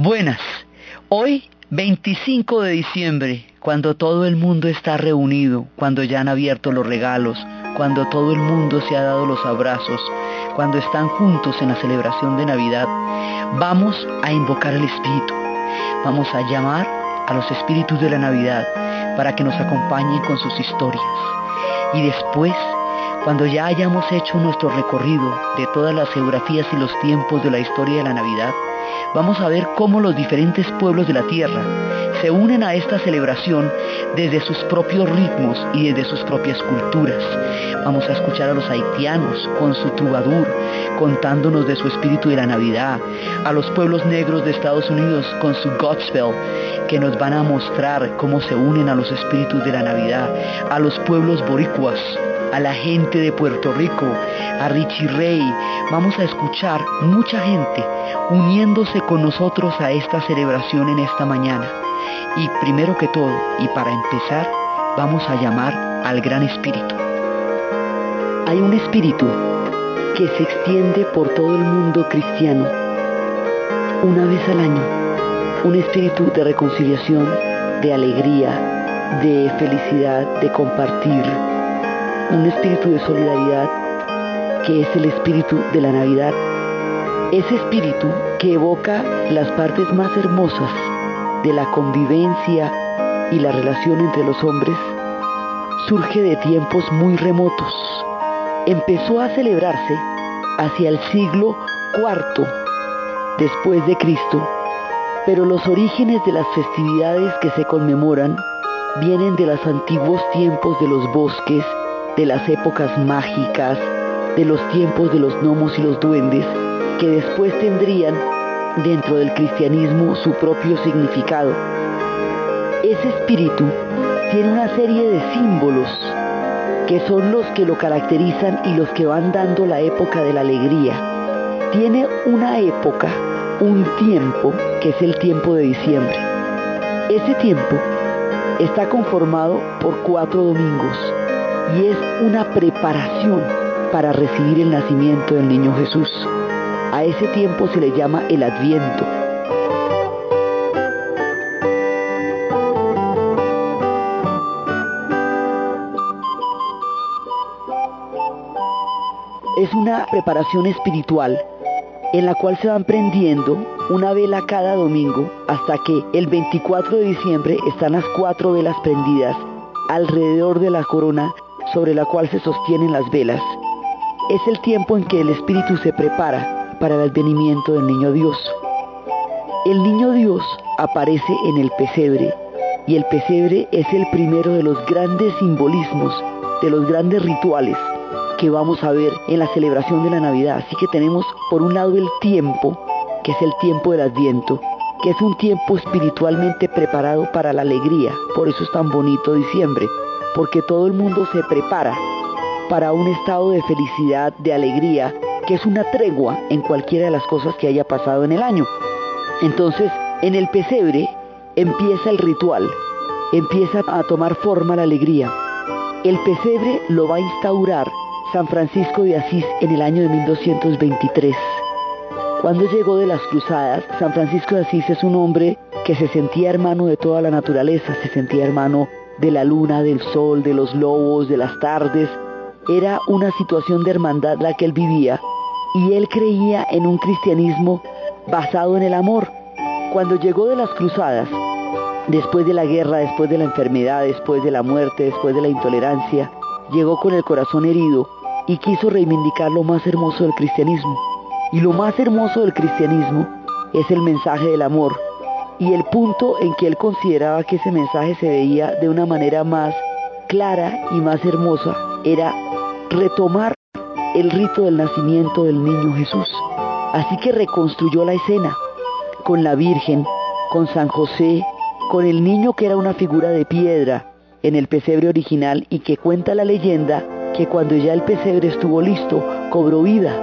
Buenas. Hoy, 25 de diciembre, cuando todo el mundo está reunido, cuando ya han abierto los regalos, cuando todo el mundo se ha dado los abrazos, cuando están juntos en la celebración de Navidad, vamos a invocar al Espíritu. Vamos a llamar a los espíritus de la Navidad para que nos acompañen con sus historias. Y después, cuando ya hayamos hecho nuestro recorrido de todas las geografías y los tiempos de la historia de la Navidad, vamos a ver cómo los diferentes pueblos de la tierra se unen a esta celebración desde sus propios ritmos y desde sus propias culturas. Vamos a escuchar a los haitianos con su troubadour contándonos de su espíritu de la Navidad, a los pueblos negros de Estados Unidos con su gospel que nos van a mostrar cómo se unen a los espíritus de la Navidad, a los pueblos boricuas a la gente de Puerto Rico, a Richie Rey. Vamos a escuchar mucha gente uniéndose con nosotros a esta celebración en esta mañana. Y primero que todo, y para empezar, vamos a llamar al Gran Espíritu. Hay un espíritu que se extiende por todo el mundo cristiano una vez al año. Un espíritu de reconciliación, de alegría, de felicidad, de compartir, un espíritu de solidaridad que es el espíritu de la Navidad. Ese espíritu que evoca las partes más hermosas de la convivencia y la relación entre los hombres, surge de tiempos muy remotos. Empezó a celebrarse hacia el siglo IV después de Cristo, pero los orígenes de las festividades que se conmemoran vienen de los antiguos tiempos de los bosques de las épocas mágicas, de los tiempos de los gnomos y los duendes, que después tendrían dentro del cristianismo su propio significado. Ese espíritu tiene una serie de símbolos que son los que lo caracterizan y los que van dando la época de la alegría. Tiene una época, un tiempo, que es el tiempo de diciembre. Ese tiempo está conformado por cuatro domingos y es una preparación para recibir el nacimiento del niño Jesús. A ese tiempo se le llama el adviento. Es una preparación espiritual en la cual se van prendiendo una vela cada domingo hasta que el 24 de diciembre están las cuatro velas prendidas alrededor de la corona sobre la cual se sostienen las velas. Es el tiempo en que el Espíritu se prepara para el advenimiento del niño Dios. El niño Dios aparece en el pesebre y el pesebre es el primero de los grandes simbolismos, de los grandes rituales que vamos a ver en la celebración de la Navidad. Así que tenemos por un lado el tiempo, que es el tiempo del Adviento, que es un tiempo espiritualmente preparado para la alegría. Por eso es tan bonito diciembre porque todo el mundo se prepara para un estado de felicidad, de alegría, que es una tregua en cualquiera de las cosas que haya pasado en el año. Entonces, en el pesebre empieza el ritual, empieza a tomar forma la alegría. El pesebre lo va a instaurar San Francisco de Asís en el año de 1223. Cuando llegó de las cruzadas, San Francisco de Asís es un hombre que se sentía hermano de toda la naturaleza, se sentía hermano de la luna, del sol, de los lobos, de las tardes. Era una situación de hermandad la que él vivía y él creía en un cristianismo basado en el amor. Cuando llegó de las cruzadas, después de la guerra, después de la enfermedad, después de la muerte, después de la intolerancia, llegó con el corazón herido y quiso reivindicar lo más hermoso del cristianismo. Y lo más hermoso del cristianismo es el mensaje del amor, y el punto en que él consideraba que ese mensaje se veía de una manera más clara y más hermosa era retomar el rito del nacimiento del niño Jesús. Así que reconstruyó la escena con la Virgen, con San José, con el niño que era una figura de piedra en el pesebre original y que cuenta la leyenda que cuando ya el pesebre estuvo listo, cobró vida.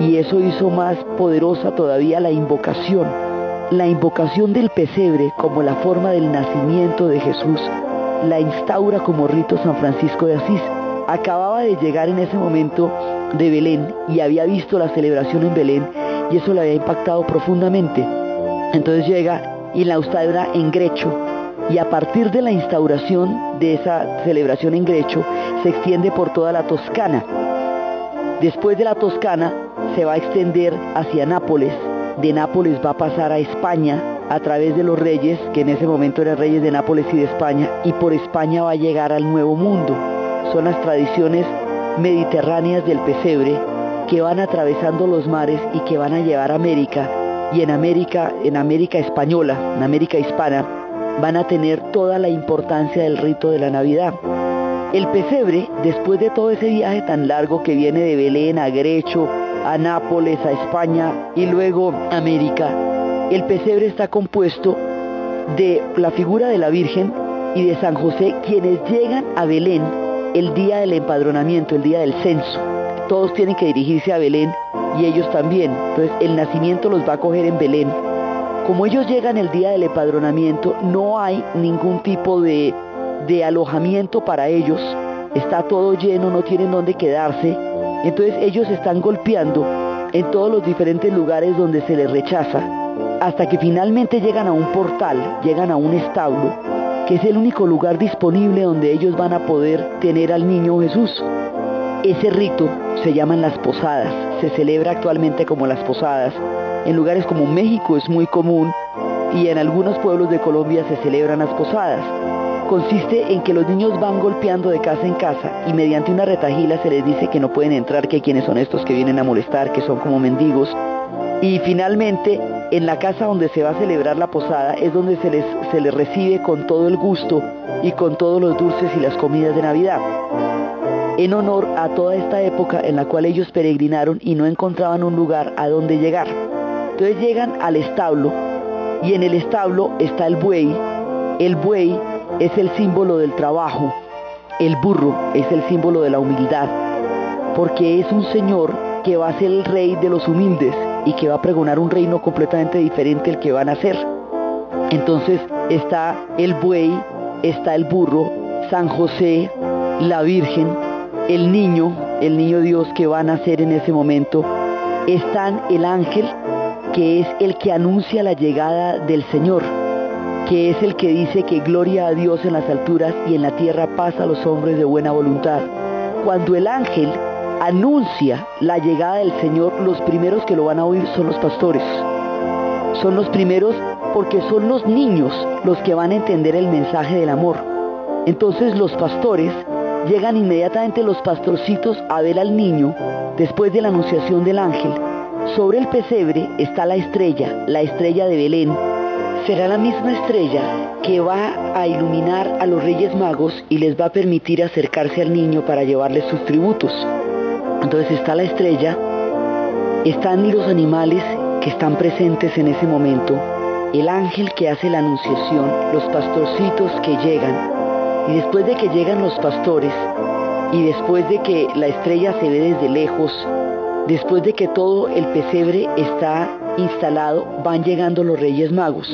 Y eso hizo más poderosa todavía la invocación la invocación del pesebre como la forma del nacimiento de Jesús la instaura como rito San Francisco de Asís. Acababa de llegar en ese momento de Belén y había visto la celebración en Belén y eso le había impactado profundamente. Entonces llega y la instaura en Grecho. Y a partir de la instauración de esa celebración en Grecho, se extiende por toda la Toscana. Después de la Toscana, se va a extender hacia Nápoles. De Nápoles va a pasar a España a través de los reyes, que en ese momento eran reyes de Nápoles y de España, y por España va a llegar al Nuevo Mundo. Son las tradiciones mediterráneas del pesebre que van atravesando los mares y que van a llevar a América y en América, en América española, en América hispana, van a tener toda la importancia del rito de la Navidad. El pesebre, después de todo ese viaje tan largo que viene de Belén a Grecho, a Nápoles, a España y luego América, el pesebre está compuesto de la figura de la Virgen y de San José, quienes llegan a Belén el día del empadronamiento, el día del censo. Todos tienen que dirigirse a Belén y ellos también. Entonces el nacimiento los va a coger en Belén. Como ellos llegan el día del empadronamiento, no hay ningún tipo de, de alojamiento para ellos. Está todo lleno, no tienen dónde quedarse. Entonces ellos están golpeando en todos los diferentes lugares donde se les rechaza, hasta que finalmente llegan a un portal, llegan a un establo, que es el único lugar disponible donde ellos van a poder tener al niño Jesús. Ese rito se llaman las posadas, se celebra actualmente como las posadas. En lugares como México es muy común y en algunos pueblos de Colombia se celebran las posadas. Consiste en que los niños van golpeando de casa en casa y mediante una retajila se les dice que no pueden entrar, que quienes son estos que vienen a molestar, que son como mendigos. Y finalmente, en la casa donde se va a celebrar la posada es donde se les, se les recibe con todo el gusto y con todos los dulces y las comidas de Navidad en honor a toda esta época en la cual ellos peregrinaron y no encontraban un lugar a donde llegar. Entonces llegan al establo y en el establo está el buey. El buey es el símbolo del trabajo. El burro es el símbolo de la humildad. Porque es un señor que va a ser el rey de los humildes y que va a pregonar un reino completamente diferente al que van a ser. Entonces está el buey, está el burro, San José, la Virgen el niño, el niño Dios que va a nacer en ese momento, está el ángel que es el que anuncia la llegada del Señor, que es el que dice que gloria a Dios en las alturas y en la tierra paz a los hombres de buena voluntad. Cuando el ángel anuncia la llegada del Señor, los primeros que lo van a oír son los pastores. Son los primeros porque son los niños los que van a entender el mensaje del amor. Entonces los pastores Llegan inmediatamente los pastorcitos a ver al niño después de la anunciación del ángel. Sobre el pesebre está la estrella, la estrella de Belén. Será la misma estrella que va a iluminar a los reyes magos y les va a permitir acercarse al niño para llevarle sus tributos. Entonces está la estrella, están los animales que están presentes en ese momento, el ángel que hace la anunciación, los pastorcitos que llegan, y después de que llegan los pastores, y después de que la estrella se ve desde lejos, después de que todo el pesebre está instalado, van llegando los reyes magos.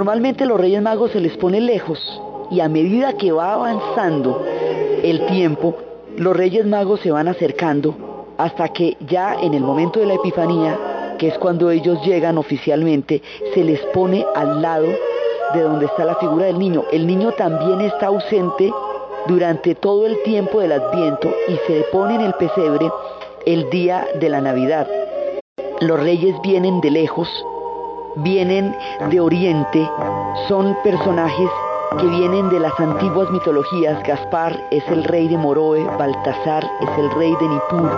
Normalmente los Reyes Magos se les pone lejos y a medida que va avanzando el tiempo, los Reyes Magos se van acercando hasta que ya en el momento de la Epifanía, que es cuando ellos llegan oficialmente, se les pone al lado de donde está la figura del niño. El niño también está ausente durante todo el tiempo del Adviento y se pone en el pesebre el día de la Navidad. Los reyes vienen de lejos vienen de Oriente, son personajes que vienen de las antiguas mitologías. Gaspar es el rey de Moroe, Baltasar es el rey de Nippur,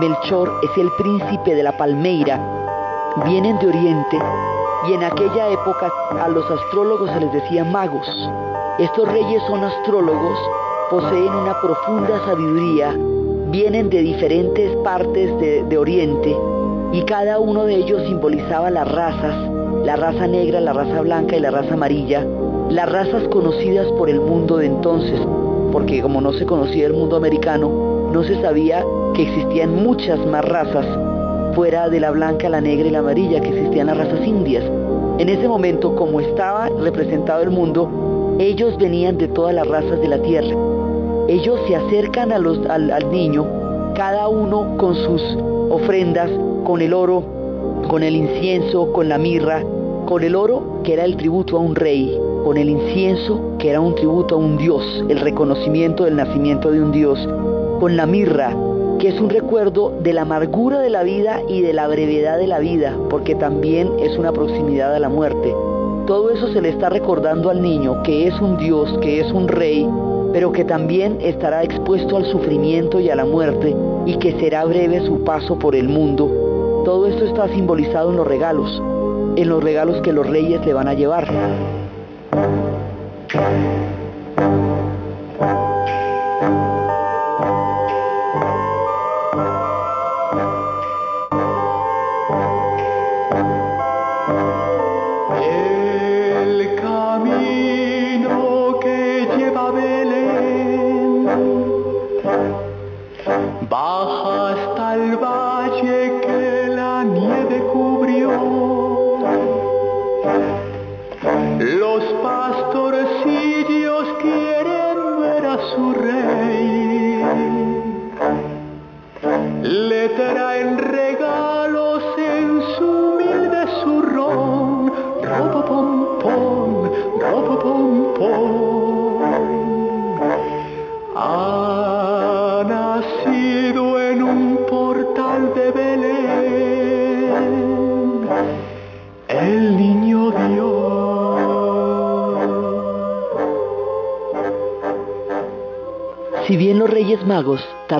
Melchor es el príncipe de la Palmeira. Vienen de Oriente y en aquella época a los astrólogos se les decía magos. Estos reyes son astrólogos, poseen una profunda sabiduría, vienen de diferentes partes de, de Oriente y cada uno de ellos simbolizaba las razas, la raza negra, la raza blanca y la raza amarilla, las razas conocidas por el mundo de entonces, porque como no se conocía el mundo americano, no se sabía que existían muchas más razas fuera de la blanca, la negra y la amarilla, que existían las razas indias. En ese momento, como estaba representado el mundo, ellos venían de todas las razas de la tierra. Ellos se acercan los, al niño, cada uno con sus ofrendas, con el oro, con el incienso, con la mirra, con el oro que era el tributo a un rey, con el incienso que era un tributo a un dios, el reconocimiento del nacimiento de un dios, con la mirra que es un recuerdo de la amargura de la vida y de la brevedad de la vida, porque también es una proximidad a la muerte. Todo eso se le está recordando al niño, que es un Dios, que es un rey, pero que también estará expuesto al sufrimiento y a la muerte, y que será breve su paso por el mundo. Todo esto está simbolizado en los regalos, en los regalos que los reyes le van a llevar.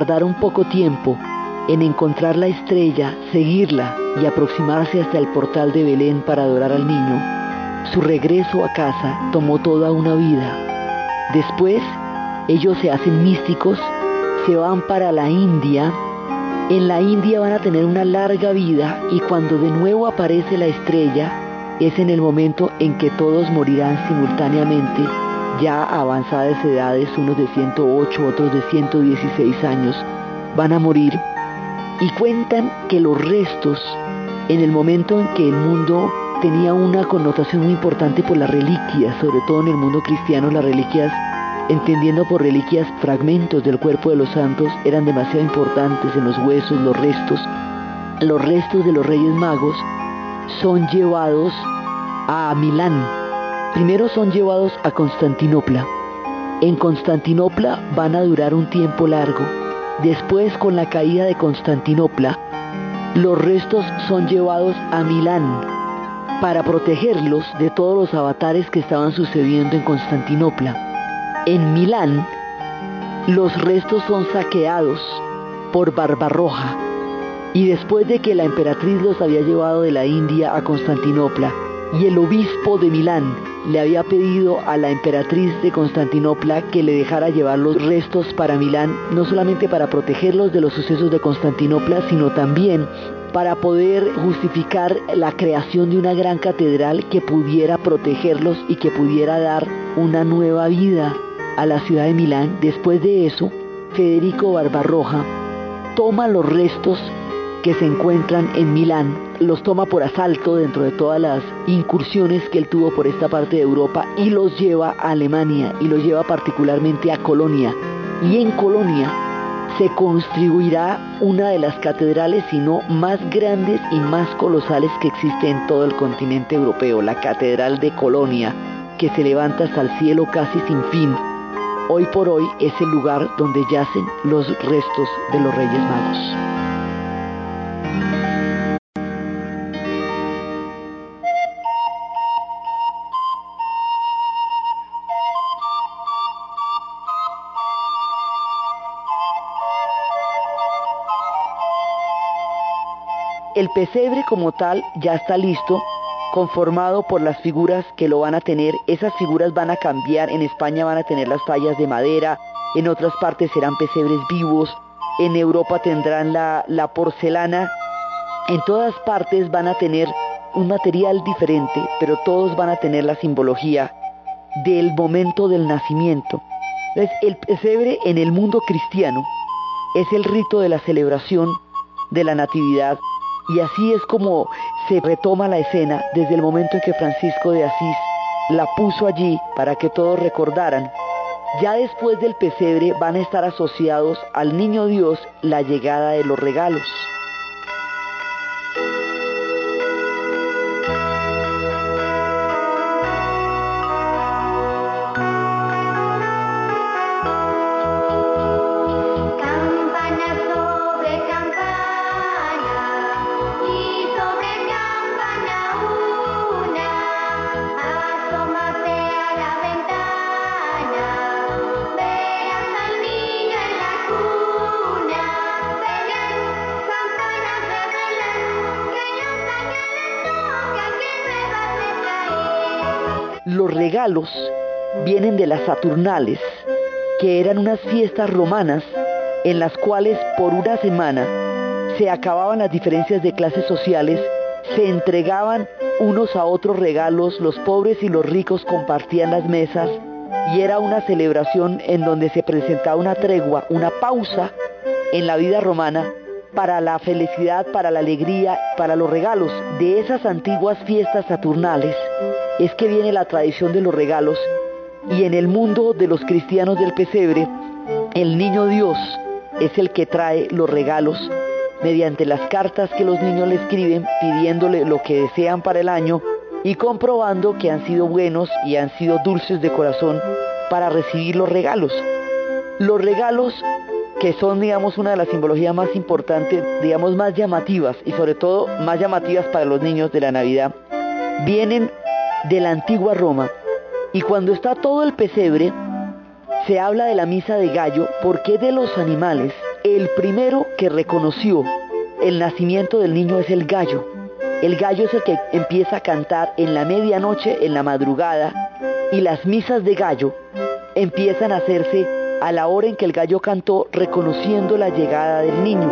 Magos tardaron poco tiempo en encontrar la estrella, seguirla y aproximarse hasta el portal de Belén para adorar al niño, su regreso a casa tomó toda una vida. Después, ellos se hacen místicos, se van para la India, en la India van a tener una larga vida y cuando de nuevo aparece la estrella, es en el momento en que todos morirán simultáneamente ya avanzadas edades, unos de 108, otros de 116 años, van a morir y cuentan que los restos, en el momento en que el mundo tenía una connotación muy importante por las reliquias, sobre todo en el mundo cristiano, las reliquias, entendiendo por reliquias fragmentos del cuerpo de los santos, eran demasiado importantes en los huesos, los restos. Los restos de los reyes magos son llevados a Milán, Primero son llevados a Constantinopla. En Constantinopla van a durar un tiempo largo. Después, con la caída de Constantinopla, los restos son llevados a Milán para protegerlos de todos los avatares que estaban sucediendo en Constantinopla. En Milán, los restos son saqueados por Barbarroja y después de que la emperatriz los había llevado de la India a Constantinopla y el obispo de Milán le había pedido a la emperatriz de Constantinopla que le dejara llevar los restos para Milán, no solamente para protegerlos de los sucesos de Constantinopla, sino también para poder justificar la creación de una gran catedral que pudiera protegerlos y que pudiera dar una nueva vida a la ciudad de Milán. Después de eso, Federico Barbarroja toma los restos que se encuentran en Milán, los toma por asalto dentro de todas las incursiones que él tuvo por esta parte de Europa y los lleva a Alemania y los lleva particularmente a Colonia. Y en Colonia se construirá una de las catedrales, si no más grandes y más colosales que existe en todo el continente europeo, la Catedral de Colonia, que se levanta hasta el cielo casi sin fin. Hoy por hoy es el lugar donde yacen los restos de los Reyes Magos. El pesebre como tal ya está listo, conformado por las figuras que lo van a tener. Esas figuras van a cambiar. En España van a tener las tallas de madera, en otras partes serán pesebres vivos, en Europa tendrán la, la porcelana. En todas partes van a tener un material diferente, pero todos van a tener la simbología del momento del nacimiento. Entonces, el pesebre en el mundo cristiano es el rito de la celebración de la Natividad y así es como se retoma la escena desde el momento en que Francisco de Asís la puso allí para que todos recordaran. Ya después del pesebre van a estar asociados al niño Dios la llegada de los regalos. Los regalos vienen de las Saturnales, que eran unas fiestas romanas en las cuales por una semana se acababan las diferencias de clases sociales, se entregaban unos a otros regalos, los pobres y los ricos compartían las mesas y era una celebración en donde se presentaba una tregua, una pausa en la vida romana para la felicidad, para la alegría, para los regalos de esas antiguas fiestas saturnales, es que viene la tradición de los regalos y en el mundo de los cristianos del pesebre, el niño Dios es el que trae los regalos mediante las cartas que los niños le escriben pidiéndole lo que desean para el año y comprobando que han sido buenos y han sido dulces de corazón para recibir los regalos. Los regalos que son, digamos, una de las simbologías más importantes, digamos, más llamativas y sobre todo más llamativas para los niños de la Navidad, vienen de la antigua Roma. Y cuando está todo el pesebre, se habla de la misa de gallo porque de los animales, el primero que reconoció el nacimiento del niño es el gallo. El gallo es el que empieza a cantar en la medianoche, en la madrugada, y las misas de gallo empiezan a hacerse a la hora en que el gallo cantó reconociendo la llegada del niño.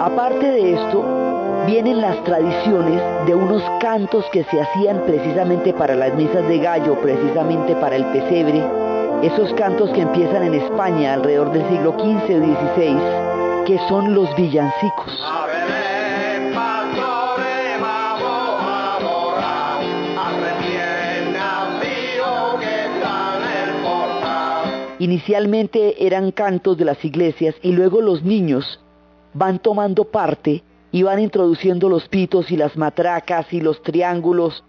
Aparte de esto, vienen las tradiciones de unos cantos que se hacían precisamente para las misas de gallo, precisamente para el pesebre, esos cantos que empiezan en España alrededor del siglo XV o XVI, que son los villancicos. Inicialmente eran cantos de las iglesias y luego los niños van tomando parte y van introduciendo los pitos y las matracas y los triángulos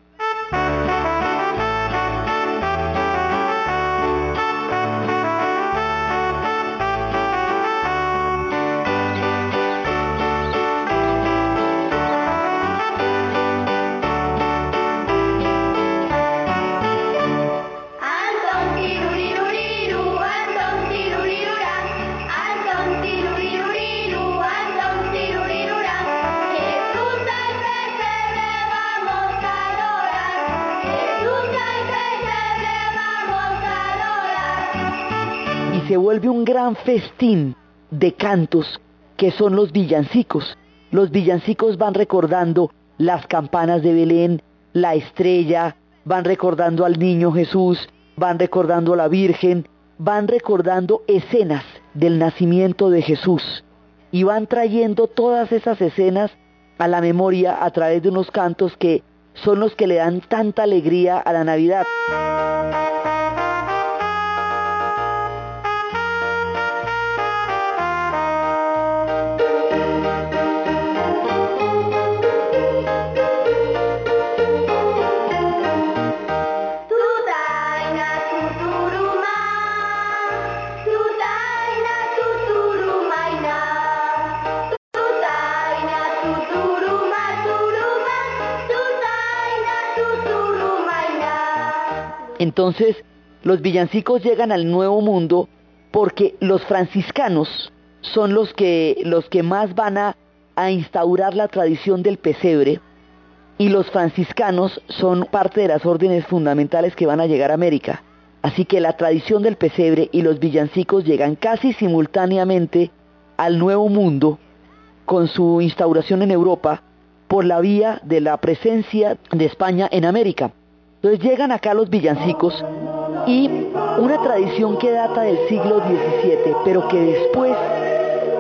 se vuelve un gran festín de cantos que son los villancicos. Los villancicos van recordando las campanas de Belén, la estrella, van recordando al niño Jesús, van recordando a la Virgen, van recordando escenas del nacimiento de Jesús y van trayendo todas esas escenas a la memoria a través de unos cantos que son los que le dan tanta alegría a la Navidad. Entonces, los villancicos llegan al Nuevo Mundo porque los franciscanos son los que, los que más van a, a instaurar la tradición del pesebre y los franciscanos son parte de las órdenes fundamentales que van a llegar a América. Así que la tradición del pesebre y los villancicos llegan casi simultáneamente al Nuevo Mundo con su instauración en Europa por la vía de la presencia de España en América. Entonces llegan acá los villancicos y una tradición que data del siglo XVII, pero que después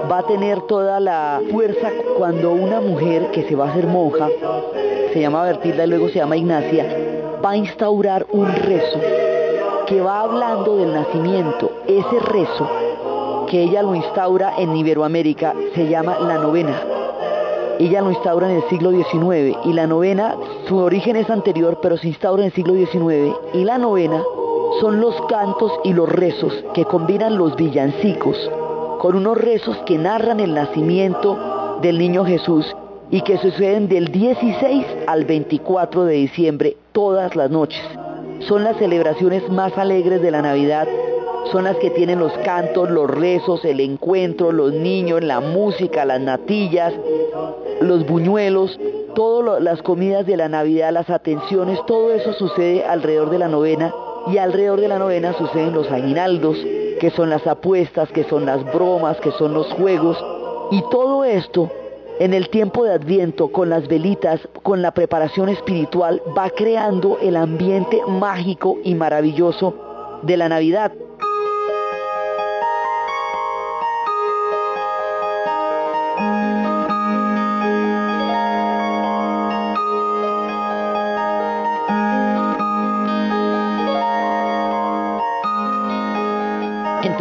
va a tener toda la fuerza cuando una mujer que se va a hacer monja, se llama Bertilda y luego se llama Ignacia, va a instaurar un rezo que va hablando del nacimiento. Ese rezo que ella lo instaura en Iberoamérica se llama la novena. Ella lo instaura en el siglo XIX y la novena, su origen es anterior, pero se instaura en el siglo XIX y la novena son los cantos y los rezos que combinan los villancicos con unos rezos que narran el nacimiento del niño Jesús y que suceden del 16 al 24 de diciembre todas las noches. Son las celebraciones más alegres de la Navidad, son las que tienen los cantos, los rezos, el encuentro, los niños, la música, las natillas, los buñuelos, todas las comidas de la Navidad, las atenciones, todo eso sucede alrededor de la novena y alrededor de la novena suceden los aguinaldos, que son las apuestas, que son las bromas, que son los juegos, y todo esto en el tiempo de Adviento, con las velitas, con la preparación espiritual, va creando el ambiente mágico y maravilloso de la Navidad.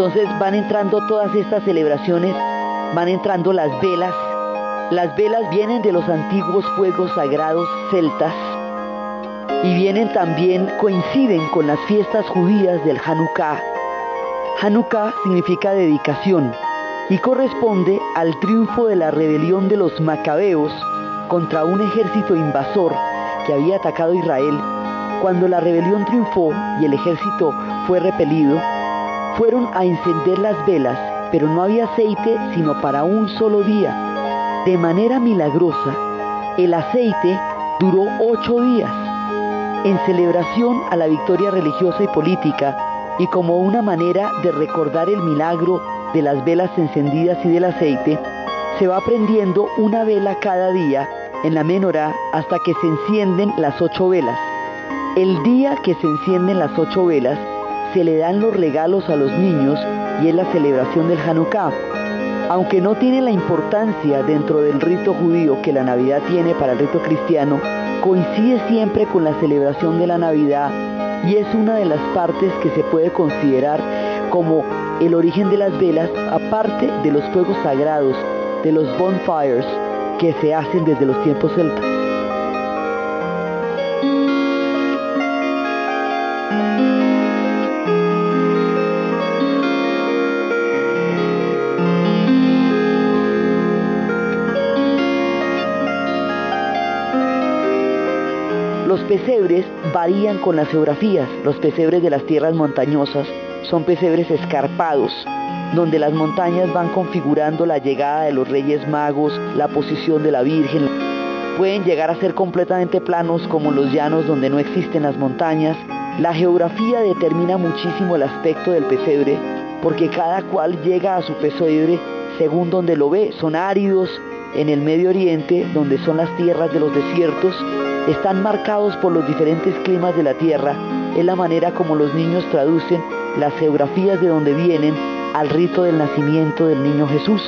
Entonces van entrando todas estas celebraciones, van entrando las velas. Las velas vienen de los antiguos fuegos sagrados celtas y vienen también, coinciden con las fiestas judías del Hanukkah. Hanukkah significa dedicación y corresponde al triunfo de la rebelión de los macabeos contra un ejército invasor que había atacado Israel. Cuando la rebelión triunfó y el ejército fue repelido, fueron a encender las velas, pero no había aceite sino para un solo día. De manera milagrosa, el aceite duró ocho días. En celebración a la victoria religiosa y política, y como una manera de recordar el milagro de las velas encendidas y del aceite, se va prendiendo una vela cada día en la menorá hasta que se encienden las ocho velas. El día que se encienden las ocho velas, se le dan los regalos a los niños y es la celebración del Hanukkah. Aunque no tiene la importancia dentro del rito judío que la Navidad tiene para el rito cristiano, coincide siempre con la celebración de la Navidad y es una de las partes que se puede considerar como el origen de las velas, aparte de los fuegos sagrados, de los bonfires que se hacen desde los tiempos celtas. Pesebres varían con las geografías. Los pesebres de las tierras montañosas son pesebres escarpados, donde las montañas van configurando la llegada de los reyes magos, la posición de la Virgen. Pueden llegar a ser completamente planos como los llanos donde no existen las montañas. La geografía determina muchísimo el aspecto del pesebre, porque cada cual llega a su pesebre según donde lo ve. Son áridos en el Medio Oriente, donde son las tierras de los desiertos, están marcados por los diferentes climas de la tierra. Es la manera como los niños traducen las geografías de donde vienen al rito del nacimiento del niño Jesús.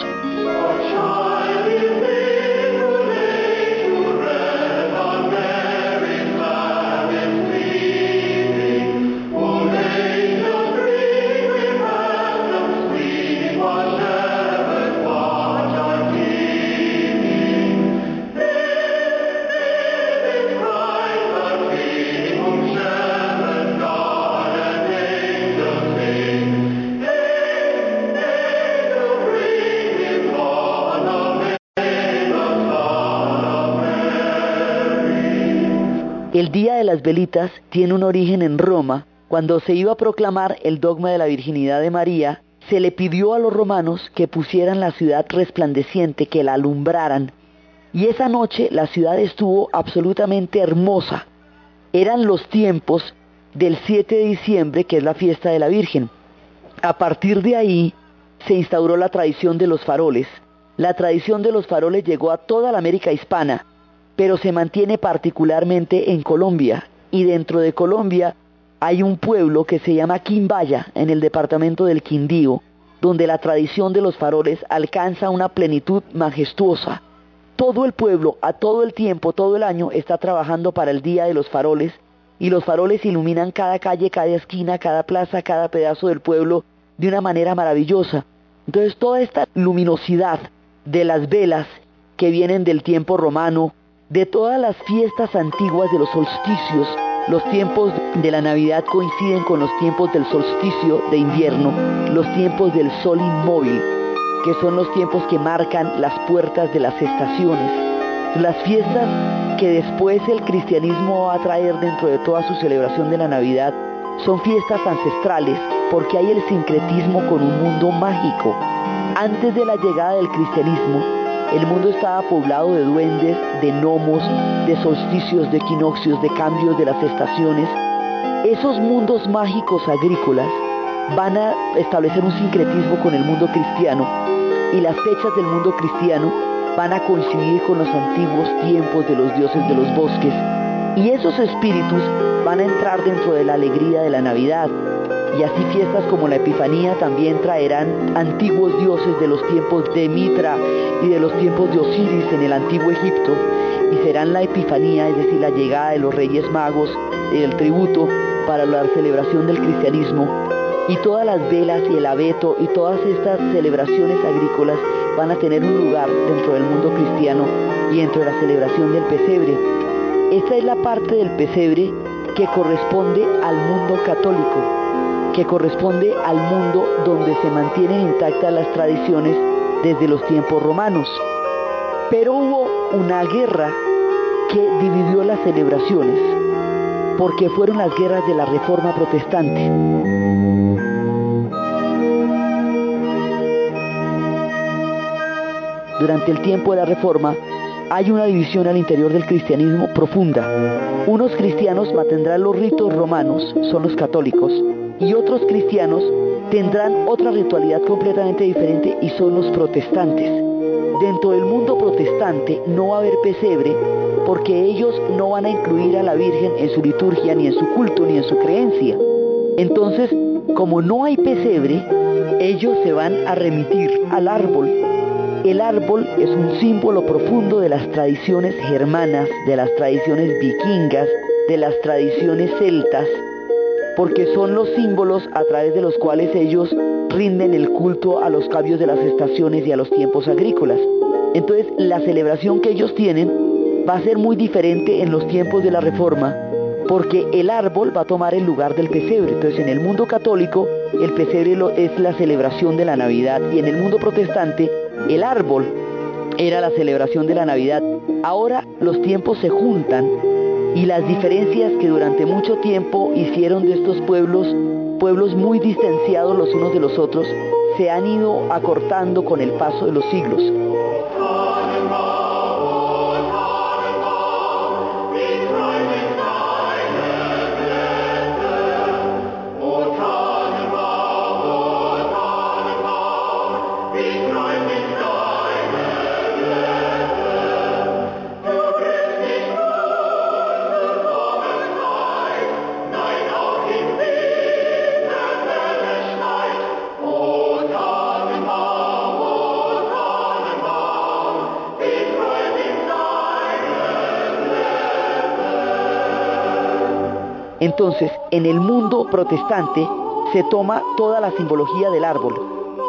Las Velitas tiene un origen en Roma. Cuando se iba a proclamar el dogma de la virginidad de María, se le pidió a los romanos que pusieran la ciudad resplandeciente, que la alumbraran. Y esa noche la ciudad estuvo absolutamente hermosa. Eran los tiempos del 7 de diciembre, que es la fiesta de la Virgen. A partir de ahí se instauró la tradición de los faroles. La tradición de los faroles llegó a toda la América hispana pero se mantiene particularmente en Colombia. Y dentro de Colombia hay un pueblo que se llama Quimbaya, en el departamento del Quindío, donde la tradición de los faroles alcanza una plenitud majestuosa. Todo el pueblo, a todo el tiempo, todo el año, está trabajando para el Día de los Faroles, y los faroles iluminan cada calle, cada esquina, cada plaza, cada pedazo del pueblo de una manera maravillosa. Entonces toda esta luminosidad de las velas que vienen del tiempo romano, de todas las fiestas antiguas de los solsticios, los tiempos de la Navidad coinciden con los tiempos del solsticio de invierno, los tiempos del sol inmóvil, que son los tiempos que marcan las puertas de las estaciones. Las fiestas que después el cristianismo va a traer dentro de toda su celebración de la Navidad son fiestas ancestrales porque hay el sincretismo con un mundo mágico. Antes de la llegada del cristianismo, el mundo estaba poblado de duendes, de gnomos, de solsticios, de equinoccios, de cambios de las estaciones. Esos mundos mágicos agrícolas van a establecer un sincretismo con el mundo cristiano y las fechas del mundo cristiano van a coincidir con los antiguos tiempos de los dioses de los bosques y esos espíritus van a entrar dentro de la alegría de la Navidad. Y así fiestas como la Epifanía también traerán antiguos dioses de los tiempos de Mitra y de los tiempos de Osiris en el antiguo Egipto y serán la Epifanía, es decir, la llegada de los Reyes Magos, el tributo para la celebración del cristianismo y todas las velas y el abeto y todas estas celebraciones agrícolas van a tener un lugar dentro del mundo cristiano y dentro de la celebración del pesebre. Esta es la parte del pesebre que corresponde al mundo católico, que corresponde al mundo donde se mantienen intactas las tradiciones desde los tiempos romanos. Pero hubo una guerra que dividió las celebraciones, porque fueron las guerras de la Reforma Protestante. Durante el tiempo de la Reforma, hay una división al interior del cristianismo profunda. Unos cristianos mantendrán los ritos romanos, son los católicos, y otros cristianos tendrán otra ritualidad completamente diferente y son los protestantes. Dentro del mundo protestante no va a haber pesebre porque ellos no van a incluir a la Virgen en su liturgia, ni en su culto, ni en su creencia. Entonces, como no hay pesebre, ellos se van a remitir al árbol el árbol es un símbolo profundo de las tradiciones germanas, de las tradiciones vikingas, de las tradiciones celtas, porque son los símbolos a través de los cuales ellos rinden el culto a los cambios de las estaciones y a los tiempos agrícolas. Entonces la celebración que ellos tienen va a ser muy diferente en los tiempos de la Reforma, porque el árbol va a tomar el lugar del pesebre. Entonces en el mundo católico el pesebre es la celebración de la Navidad y en el mundo protestante el árbol era la celebración de la Navidad. Ahora los tiempos se juntan y las diferencias que durante mucho tiempo hicieron de estos pueblos pueblos muy distanciados los unos de los otros se han ido acortando con el paso de los siglos. Entonces, en el mundo protestante se toma toda la simbología del árbol.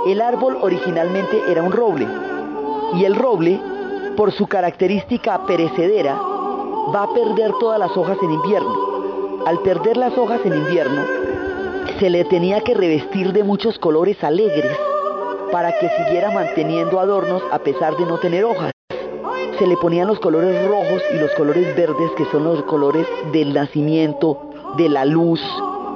El árbol originalmente era un roble y el roble, por su característica perecedera, va a perder todas las hojas en invierno. Al perder las hojas en invierno, se le tenía que revestir de muchos colores alegres para que siguiera manteniendo adornos a pesar de no tener hojas. Se le ponían los colores rojos y los colores verdes, que son los colores del nacimiento, de la luz,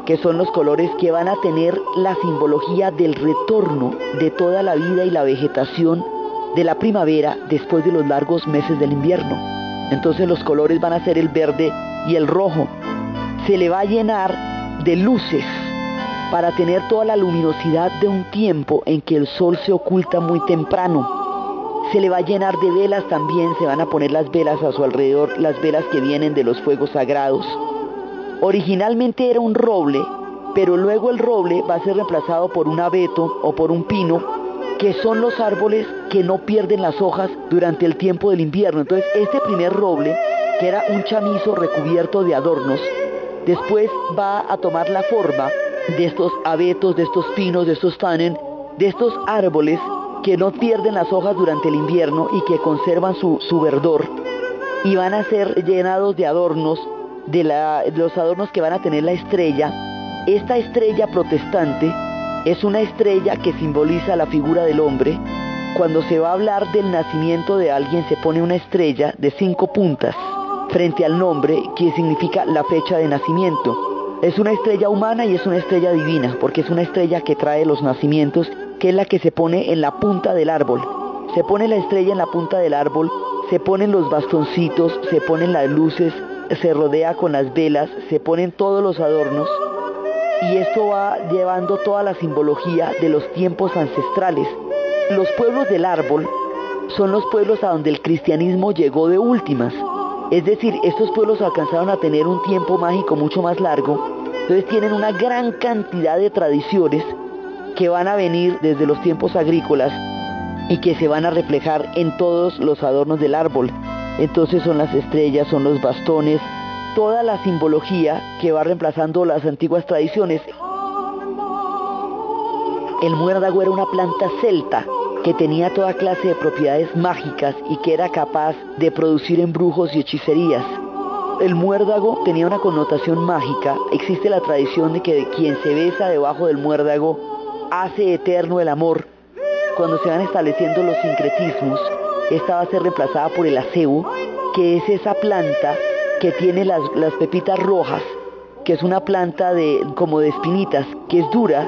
que son los colores que van a tener la simbología del retorno de toda la vida y la vegetación de la primavera después de los largos meses del invierno. Entonces los colores van a ser el verde y el rojo. Se le va a llenar de luces para tener toda la luminosidad de un tiempo en que el sol se oculta muy temprano. se le va a llenar de velas también, se van a poner las velas a su alrededor, las velas que vienen de los fuegos sagrados. Originalmente era un roble, pero luego el roble va a ser reemplazado por un abeto o por un pino, que son los árboles que no pierden las hojas durante el tiempo del invierno. Entonces, este primer roble, que era un chamizo recubierto de adornos, después va a tomar la forma de estos abetos, de estos pinos, de estos tannen, de estos árboles que no pierden las hojas durante el invierno y que conservan su, verdor y van a ser llenados de adornos, de, los adornos que van a tener la estrella. Esta estrella protestante es una estrella que simboliza la figura del hombre. Cuando se va a hablar del nacimiento de alguien se pone una estrella de cinco puntas frente al nombre que significa la fecha de nacimiento. Es una estrella humana y es una estrella divina porque es una estrella que trae los nacimientos que es la que se pone en la punta del árbol. Se pone la estrella en la punta del árbol, se ponen los bastoncitos, se ponen las luces, se rodea con las velas, se ponen todos los adornos y esto va llevando toda la simbología de los tiempos ancestrales. Los pueblos del árbol son los pueblos a donde el cristianismo llegó de últimas. Es decir, estos pueblos alcanzaron a tener un tiempo mágico mucho más largo, entonces tienen una gran cantidad de tradiciones que van a venir desde los tiempos agrícolas y que se van a reflejar en todos los adornos del árbol. Entonces son las estrellas, son los bastones, toda la simbología que va reemplazando las antiguas tradiciones. El muérdago era una planta celta que tenía toda clase de propiedades mágicas y que era capaz de producir embrujos y hechicerías. El muérdago tenía una connotación mágica. Existe la tradición de que quien se besa debajo del muérdago hace eterno el amor. Cuando se van estableciendo los sincretismos, esta va a ser reemplazada por el acebo, que es esa planta que tiene las, las pepitas rojas, que es una planta de, como de espinitas, que es dura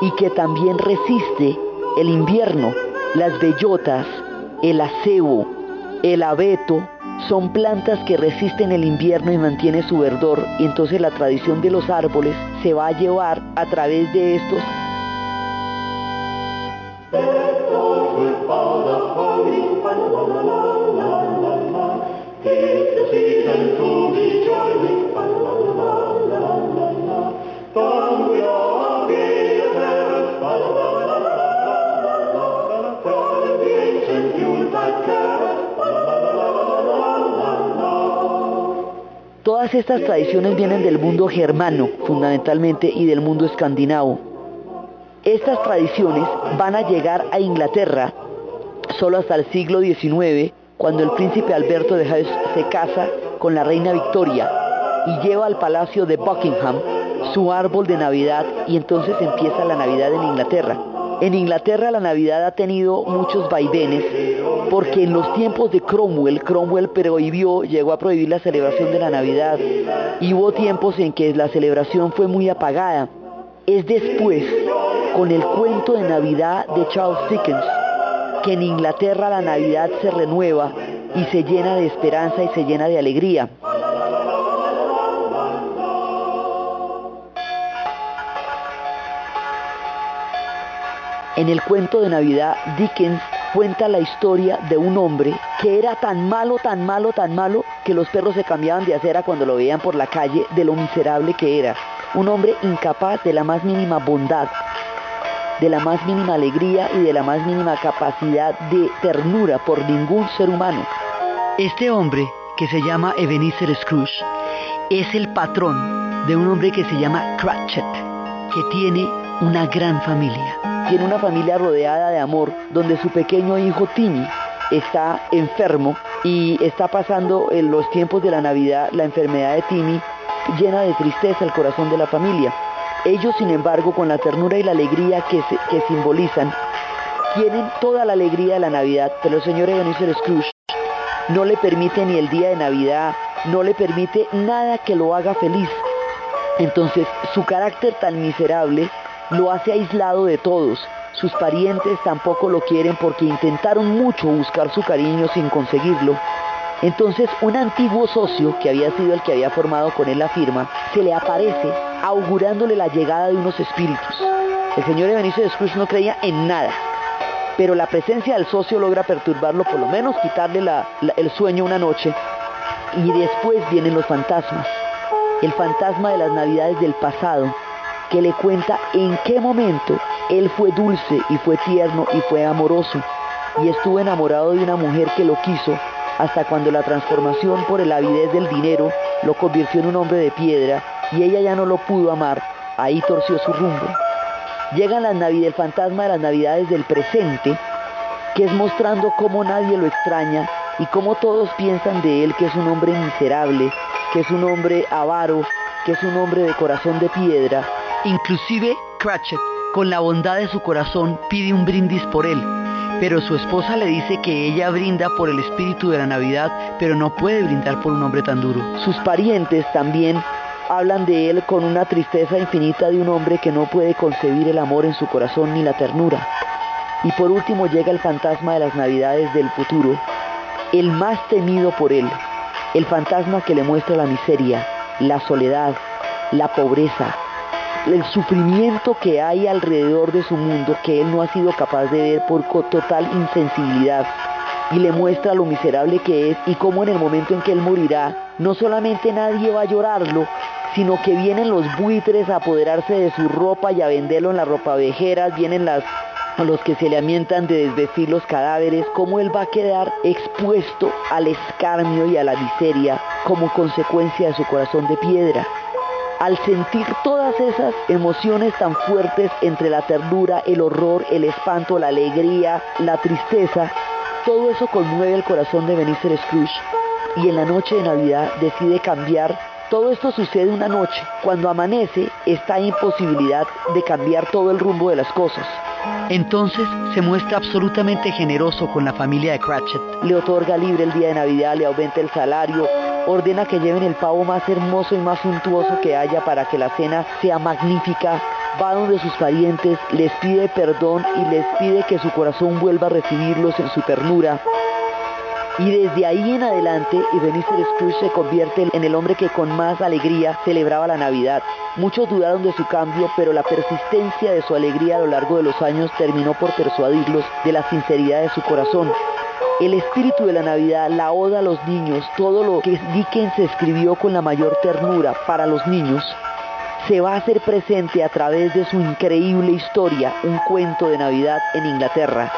y que también resiste el invierno. Las bellotas, el acebo, el abeto, son plantas que resisten el invierno y mantienen su verdor. Y entonces la tradición de los árboles se va a llevar a través de estos Todas estas tradiciones vienen del mundo germano, fundamentalmente, y del mundo escandinavo. Estas tradiciones van a llegar a Inglaterra solo hasta el siglo XIX, cuando el príncipe Alberto de Hesse se casa con la reina Victoria y lleva al palacio de Buckingham su árbol de Navidad y entonces empieza la Navidad en Inglaterra. En Inglaterra la Navidad ha tenido muchos vaivenes porque en los tiempos de Cromwell, Cromwell prohibió, llegó a prohibir la celebración de la Navidad y hubo tiempos en que la celebración fue muy apagada. Es después con el cuento de Navidad de Charles Dickens, que en Inglaterra la Navidad se renueva y se llena de esperanza y se llena de alegría. En el cuento de Navidad, Dickens cuenta la historia de un hombre que era tan malo, tan malo, tan malo, que los perros se cambiaban de acera cuando lo veían por la calle de lo miserable que era. Un hombre incapaz de la más mínima bondad, de la más mínima alegría y de la más mínima capacidad de ternura por ningún ser humano. Este hombre, que se llama Ebenezer Scrooge, es el patrón de un hombre que se llama Cratchit, que tiene una gran familia. Tiene una familia rodeada de amor, donde su pequeño hijo Timmy está enfermo y está pasando en los tiempos de la Navidad la enfermedad de Timmy llena de tristeza el corazón de la familia. Ellos, sin embargo, con la ternura y la alegría que, simbolizan, tienen toda la alegría de la Navidad, pero el señor Ebenezer Scrooge no le permite ni el día de Navidad, no le permite nada que lo haga feliz. Entonces, su carácter tan miserable lo hace aislado de todos. Sus parientes tampoco lo quieren porque intentaron mucho buscar su cariño sin conseguirlo. Entonces un antiguo socio, que había sido el que había formado con él la firma, se le aparece augurándole la llegada de unos espíritus. El señor Ebenezer Scrooge no creía en nada. pero la presencia del socio logra perturbarlo, por lo menos quitarle el sueño una noche. Y después vienen los fantasmas. El fantasma de las navidades del pasado, que le cuenta en qué momento él fue dulce y fue tierno y fue amoroso. Y estuvo enamorado de una mujer que lo quiso hasta cuando la transformación por el avidez del dinero lo convirtió en un hombre de piedra y ella ya no lo pudo amar, ahí torció su rumbo. Llega la Navidad, el fantasma de las Navidades del presente, que es mostrando cómo nadie lo extraña y cómo todos piensan de él que es un hombre miserable, que es un hombre avaro, que es un hombre de corazón de piedra. Inclusive Cratchit, con la bondad de su corazón, pide un brindis por él, pero su esposa le dice que ella brinda por el espíritu de la Navidad, pero no puede brindar por un hombre tan duro. Sus parientes también hablan de él con una tristeza infinita de un hombre que no puede concebir el amor en su corazón ni la ternura. Y por último llega el fantasma de las navidades del futuro, el más temido por él, el fantasma que le muestra la miseria, la soledad, la pobreza, el sufrimiento que hay alrededor de su mundo que él no ha sido capaz de ver por total insensibilidad y le muestra lo miserable que es y cómo en el momento en que él morirá, no solamente nadie va a llorarlo, sino que vienen los buitres a apoderarse de su ropa y a venderlo en las ropavejeras, vienen las los que se le amientan de desvestir los cadáveres, cómo él va a quedar expuesto al escarnio y a la miseria como consecuencia de su corazón de piedra. Al sentir todas esas emociones tan fuertes entre la ternura, el horror, el espanto, la alegría, la tristeza, todo eso conmueve el corazón de Benicer Scrooge y en la noche de Navidad decide cambiar todo esto sucede una noche. Cuando amanece, está en posibilidad de cambiar todo el rumbo de las cosas. Entonces se muestra absolutamente generoso con la familia de Cratchit. Le otorga libre el día de Navidad, le aumenta el salario, ordena que lleven el pavo más hermoso y más suntuoso que haya para que la cena sea magnífica. Va donde sus parientes, les pide perdón y les pide que su corazón vuelva a recibirlos en su ternura. Y desde ahí en adelante, Ebenezer Scrooge se convierte en el hombre que con más alegría celebraba la Navidad. Muchos dudaron de su cambio, pero la persistencia de su alegría a lo largo de los años terminó por persuadirlos de la sinceridad de su corazón. El espíritu de la Navidad, la oda a los niños, todo lo que Dickens escribió con la mayor ternura para los niños, se va a hacer presente a través de su increíble historia, un cuento de Navidad en Inglaterra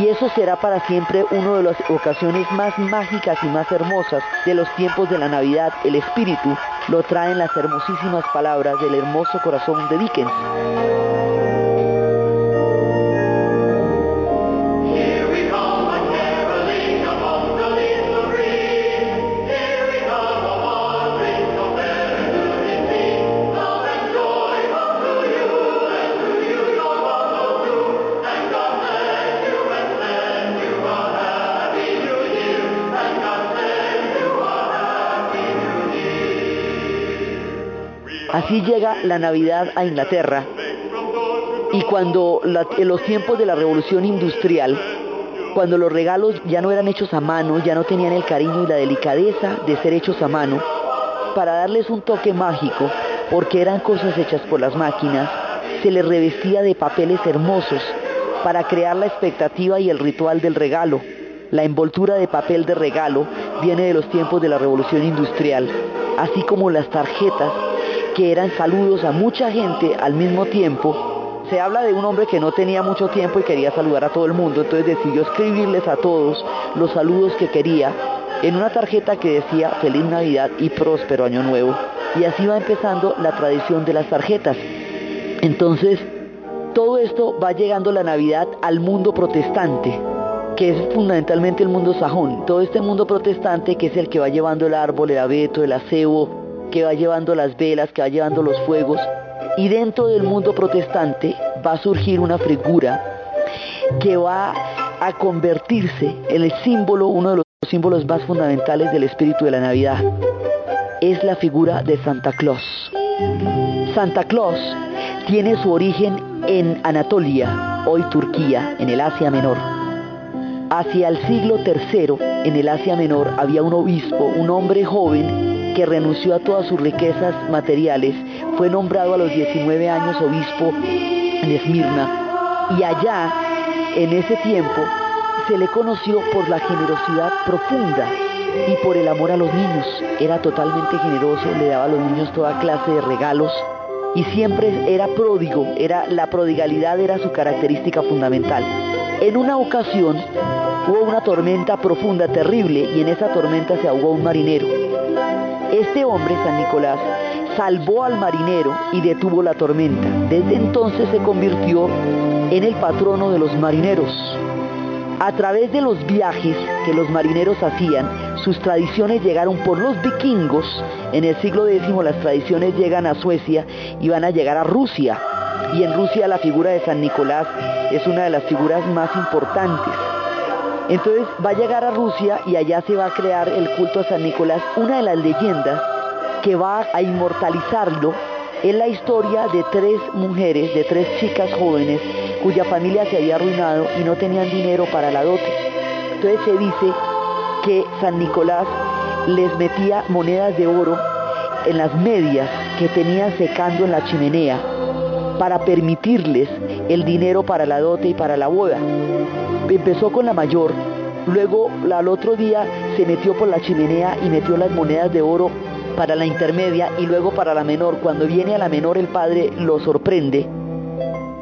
y eso será para siempre una de las ocasiones más mágicas y más hermosas de los tiempos de la Navidad. El espíritu lo traen las hermosísimas palabras del hermoso corazón de Dickens. Así llega la Navidad a Inglaterra y cuando en los tiempos de la revolución industrial, cuando los regalos ya no eran hechos a mano, ya no tenían el cariño y la delicadeza de ser hechos a mano, para darles un toque mágico, porque eran cosas hechas por las máquinas, se les revestía de papeles hermosos para crear la expectativa y el ritual del regalo. La envoltura de papel de regalo viene de los tiempos de la revolución industrial, así como las tarjetas que eran saludos a mucha gente al mismo tiempo. Se habla de un hombre que no tenía mucho tiempo y quería saludar a todo el mundo, entonces decidió escribirles a todos los saludos que quería en una tarjeta que decía Feliz Navidad y Próspero Año Nuevo. Y así va empezando la tradición de las tarjetas. Entonces, todo esto va llegando la Navidad al mundo protestante, que es fundamentalmente el mundo sajón. Todo este mundo protestante que es el que va llevando el árbol, el abeto, el acebo, que va llevando las velas, que va llevando los fuegos. Y dentro del mundo protestante va a surgir una figura que va a convertirse en el símbolo, uno de los símbolos más fundamentales del espíritu de la Navidad. Es la figura de Santa Claus. Santa Claus tiene su origen en Anatolia, hoy Turquía, en el Asia Menor. Hacia el siglo III, en el Asia Menor, había un obispo, un hombre joven que renunció a todas sus riquezas materiales, fue nombrado a los 19 años obispo en Esmirna y allá en ese tiempo se le conoció por la generosidad profunda y por el amor a los niños. Era totalmente generoso, le daba a los niños toda clase de regalos y siempre era pródigo, era la prodigalidad era su característica fundamental. En una ocasión hubo una tormenta profunda, terrible, y en esa tormenta se ahogó un marinero. Este hombre, San Nicolás, salvó al marinero y detuvo la tormenta. Desde entonces se convirtió en el patrono de los marineros. A través de los viajes que los marineros hacían, sus tradiciones llegaron por los vikingos. En el siglo X las tradiciones llegan a Suecia y van a llegar a Rusia. Y en Rusia la figura de San Nicolás es una de las figuras más importantes. Entonces va a llegar a Rusia y allá se va a crear el culto a San Nicolás. Una de las leyendas que va a inmortalizarlo es la historia de tres mujeres, de tres chicas jóvenes cuya familia se había arruinado y no tenían dinero para la dote. Entonces se dice que San Nicolás les metía monedas de oro en las medias que tenían secando en la chimenea para permitirles el dinero para la dote y para la boda. Empezó con la mayor, luego al otro día se metió por la chimenea y metió las monedas de oro para la intermedia y luego para la menor. Cuando viene a la menor el padre lo sorprende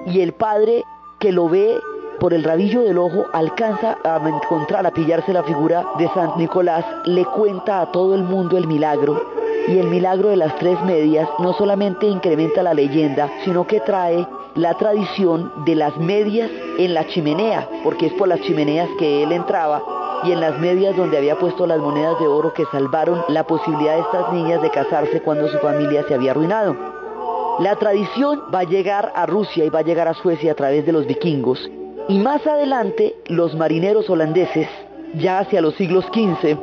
y el padre que lo ve por el rabillo del ojo alcanza a encontrar, a pillarse la figura de San Nicolás, le cuenta a todo el mundo el milagro. Y el milagro de las tres medias no solamente incrementa la leyenda, sino que trae la tradición de las medias en la chimenea, porque es por las chimeneas que él entraba y en las medias donde había puesto las monedas de oro que salvaron la posibilidad de estas niñas de casarse cuando su familia se había arruinado. La tradición va a llegar a Rusia y va a llegar a Suecia a través de los vikingos. Y más adelante los marineros holandeses, ya hacia los siglos XV,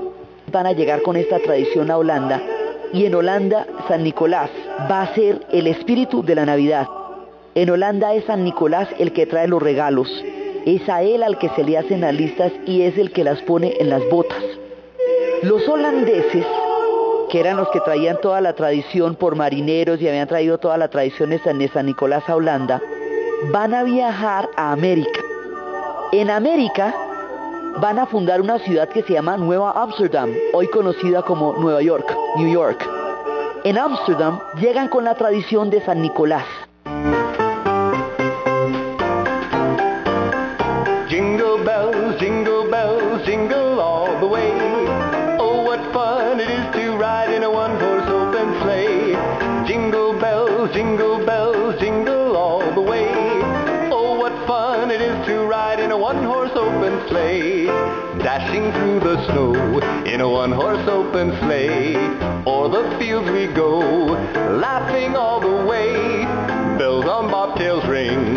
van a llegar con esta tradición a Holanda. Y en Holanda San Nicolás va a ser el espíritu de la Navidad. En Holanda es San Nicolás el que trae los regalos. Es a él al que se le hacen las listas y es el que las pone en las botas. Los holandeses que eran los que traían toda la tradición por marineros y habían traído toda la tradición de San, Nicolás a Holanda, van a viajar a América. En América van a fundar una ciudad que se llama Nueva Amsterdam, hoy conocida como Nueva York, New York. En Amsterdam llegan con la tradición de San Nicolás. In a one-horse open sleigh. O'er the fields we go, laughing all the way. Bells on bobtails ring,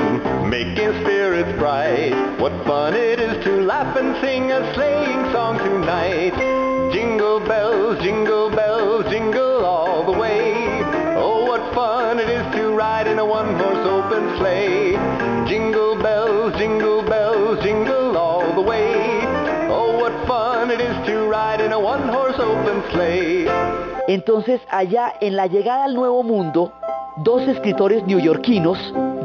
making spirits bright. What fun it is to laugh and sing a sleighing song tonight. Jingle bells, jingle bells, jingle all the way Oh, what fun it is to ride in a one-horse open sleigh. Jingle bells, jingle Entonces, allá en la llegada al Nuevo Mundo, dos escritores neoyorquinos,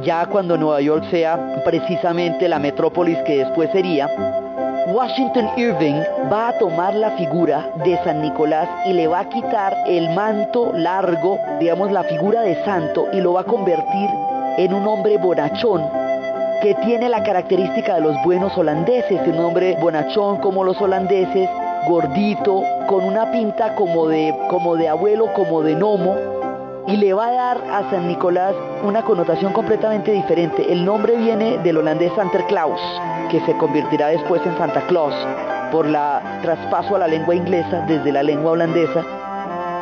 ya cuando Nueva York sea precisamente la metrópolis que después sería, Washington Irving va a tomar la figura de San Nicolás y le va a quitar el manto largo, digamos la figura de santo, y lo va a convertir en un hombre bonachón que tiene la característica de los buenos holandeses, un hombre bonachón como los holandeses, gordito, con una pinta como de, como de abuelo, como de gnomo, y le va a dar a San Nicolás una connotación completamente diferente. El nombre viene del holandés Claus, que se convertirá después en Santa Claus por la traspaso a la lengua inglesa desde la lengua holandesa.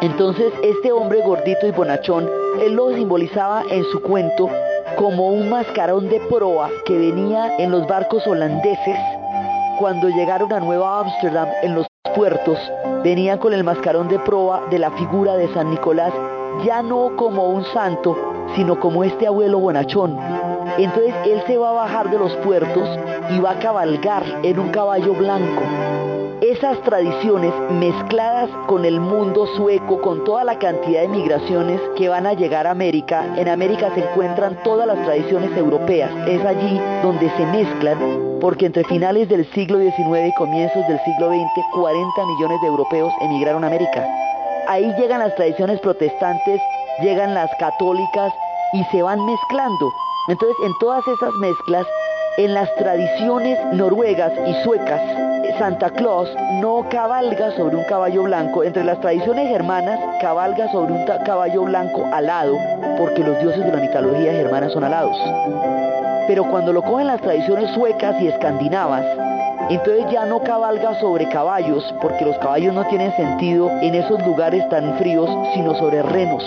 Entonces este hombre gordito y bonachón, él lo simbolizaba en su cuento como un mascarón de proa que venía en los barcos holandeses cuando llegaron a Nueva Ámsterdam en los puertos, venían con el mascarón de proa de la figura de San Nicolás ya no como un santo, sino como este abuelo bonachón. Entonces él se va a bajar de los puertos y va a cabalgar en un caballo blanco. Es esas tradiciones mezcladas con el mundo sueco, con toda la cantidad de migraciones que van a llegar a América, en América se encuentran todas las tradiciones europeas. Es allí donde se mezclan, porque entre finales del siglo XIX y comienzos del siglo XX, 40 millones de europeos emigraron a América. Ahí llegan las tradiciones protestantes, llegan las católicas y se van mezclando. Entonces, en todas esas mezclas, en las tradiciones noruegas y suecas, Santa Claus no cabalga sobre un caballo blanco. Entre las tradiciones germanas, cabalga sobre un caballo blanco alado, porque los dioses de la mitología germana son alados. Pero cuando lo cogen las tradiciones suecas y escandinavas, entonces ya no cabalga sobre caballos, porque los caballos no tienen sentido en esos lugares tan fríos, sino sobre renos.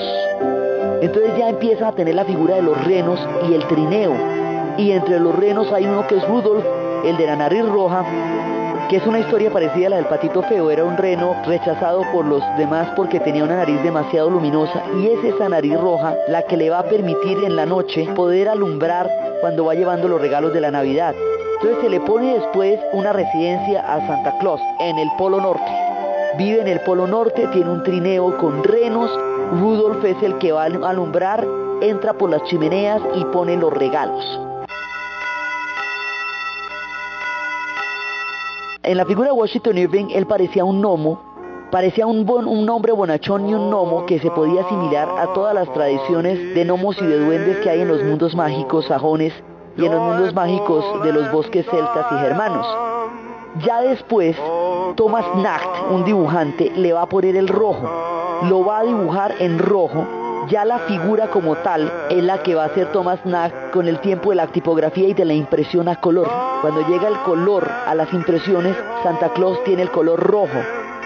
Entonces ya empieza a tener la figura de los renos y el trineo. Y entre los renos hay uno que es Rudolf, el de la nariz roja, que es una historia parecida a la del patito feo. Era un reno rechazado por los demás porque tenía una nariz demasiado luminosa y es esa nariz roja la que le va a permitir en la noche poder alumbrar cuando va llevando los regalos de la Navidad. Entonces se le pone después una residencia a Santa Claus en el Polo Norte. Vive en el Polo Norte, tiene un trineo con renos. Rudolf es el que va a alumbrar, entra por las chimeneas y pone los regalos. En la figura de Washington Irving, él parecía un gnomo, parecía un, un hombre bonachón y un gnomo que se podía asimilar a todas las tradiciones de gnomos y de duendes que hay en los mundos mágicos sajones y en los mundos mágicos de los bosques celtas y germanos. Ya después, Thomas Nacht, un dibujante, le va a poner el rojo. Lo va a dibujar en rojo ya la figura como tal es la que va a hacer Thomas Nack con el tiempo de la tipografía y de la impresión a color. Cuando llega el color a las impresiones, Santa Claus tiene el color rojo.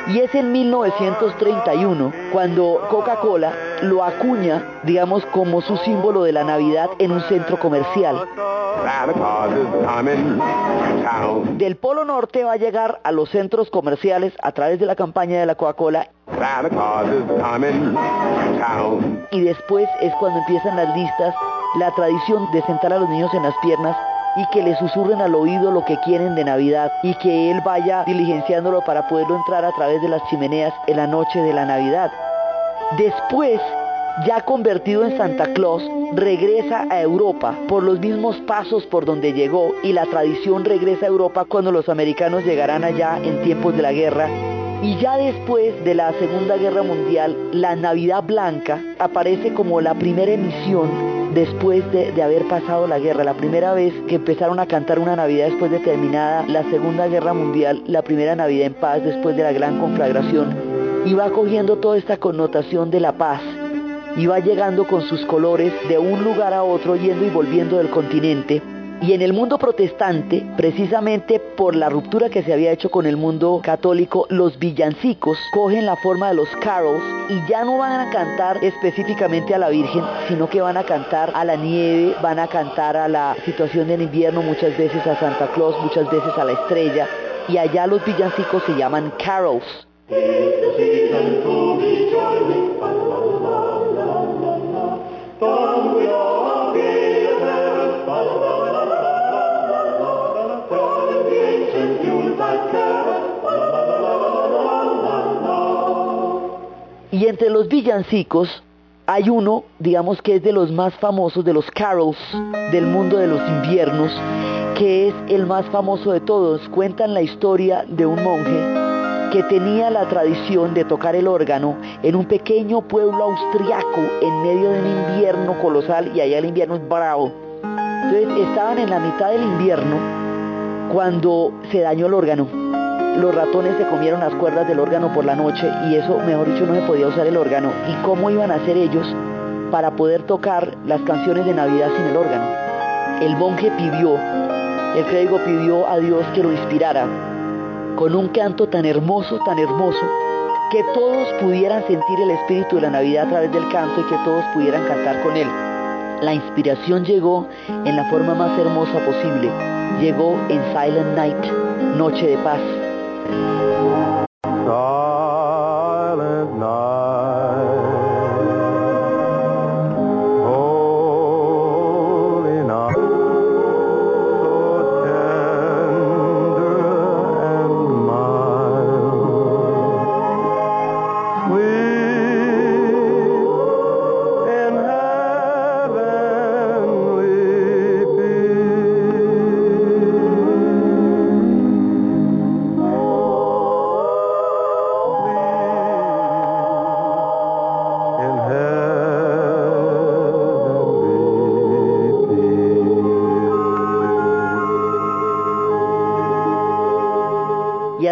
Y es en 1931 cuando Coca-Cola lo acuña, digamos, como su símbolo de la Navidad en un centro comercial. Del Polo Norte va a llegar a los centros comerciales a través de la campaña de la Coca-Cola. Y después es cuando empiezan las listas, la tradición de sentar a los niños en las piernas y que le susurren al oído lo que quieren de Navidad y que él vaya diligenciándolo para poderlo entrar a través de las chimeneas en la noche de la Navidad. Después, ya convertido en Santa Claus, regresa a Europa por los mismos pasos por donde llegó y la tradición regresa a Europa cuando los americanos llegarán allá en tiempos de la guerra. Y ya después de la Segunda Guerra Mundial, la Navidad Blanca aparece como la primera emisión después de, haber pasado la guerra, la primera vez que empezaron a cantar una Navidad después de terminada la Segunda Guerra Mundial, la primera Navidad en paz después de la gran conflagración, y va cogiendo toda esta connotación de la paz, y va llegando con sus colores de un lugar a otro, yendo y volviendo del continente, y en el mundo protestante, precisamente por la ruptura que se había hecho con el mundo católico, los villancicos cogen la forma de los carols y ya no van a cantar específicamente a la Virgen, sino que van a cantar a la nieve, van a cantar a la situación del invierno, muchas veces a Santa Claus, muchas veces a la estrella, y allá los villancicos se llaman carols. Y entre los villancicos hay uno, digamos que es de los más famosos, de los carols del mundo de los inviernos, que es el más famoso de todos. Cuentan la historia de un monje que tenía la tradición de tocar el órgano en un pequeño pueblo austriaco en medio de un invierno colosal y allá el invierno es bravo. Entonces estaban en la mitad del invierno cuando se dañó el órgano los ratones se comieron las cuerdas del órgano por la noche y eso, mejor dicho, no se podía usar el órgano. ¿Y cómo iban a hacer ellos para poder tocar las canciones de Navidad sin el órgano? El monje pidió, el clérigo pidió a Dios que lo inspirara con un canto tan hermoso, tan hermoso, que todos pudieran sentir el espíritu de la Navidad a través del canto y que todos pudieran cantar con él. La inspiración llegó en la forma más hermosa posible. Llegó en Silent Night, Noche de Paz.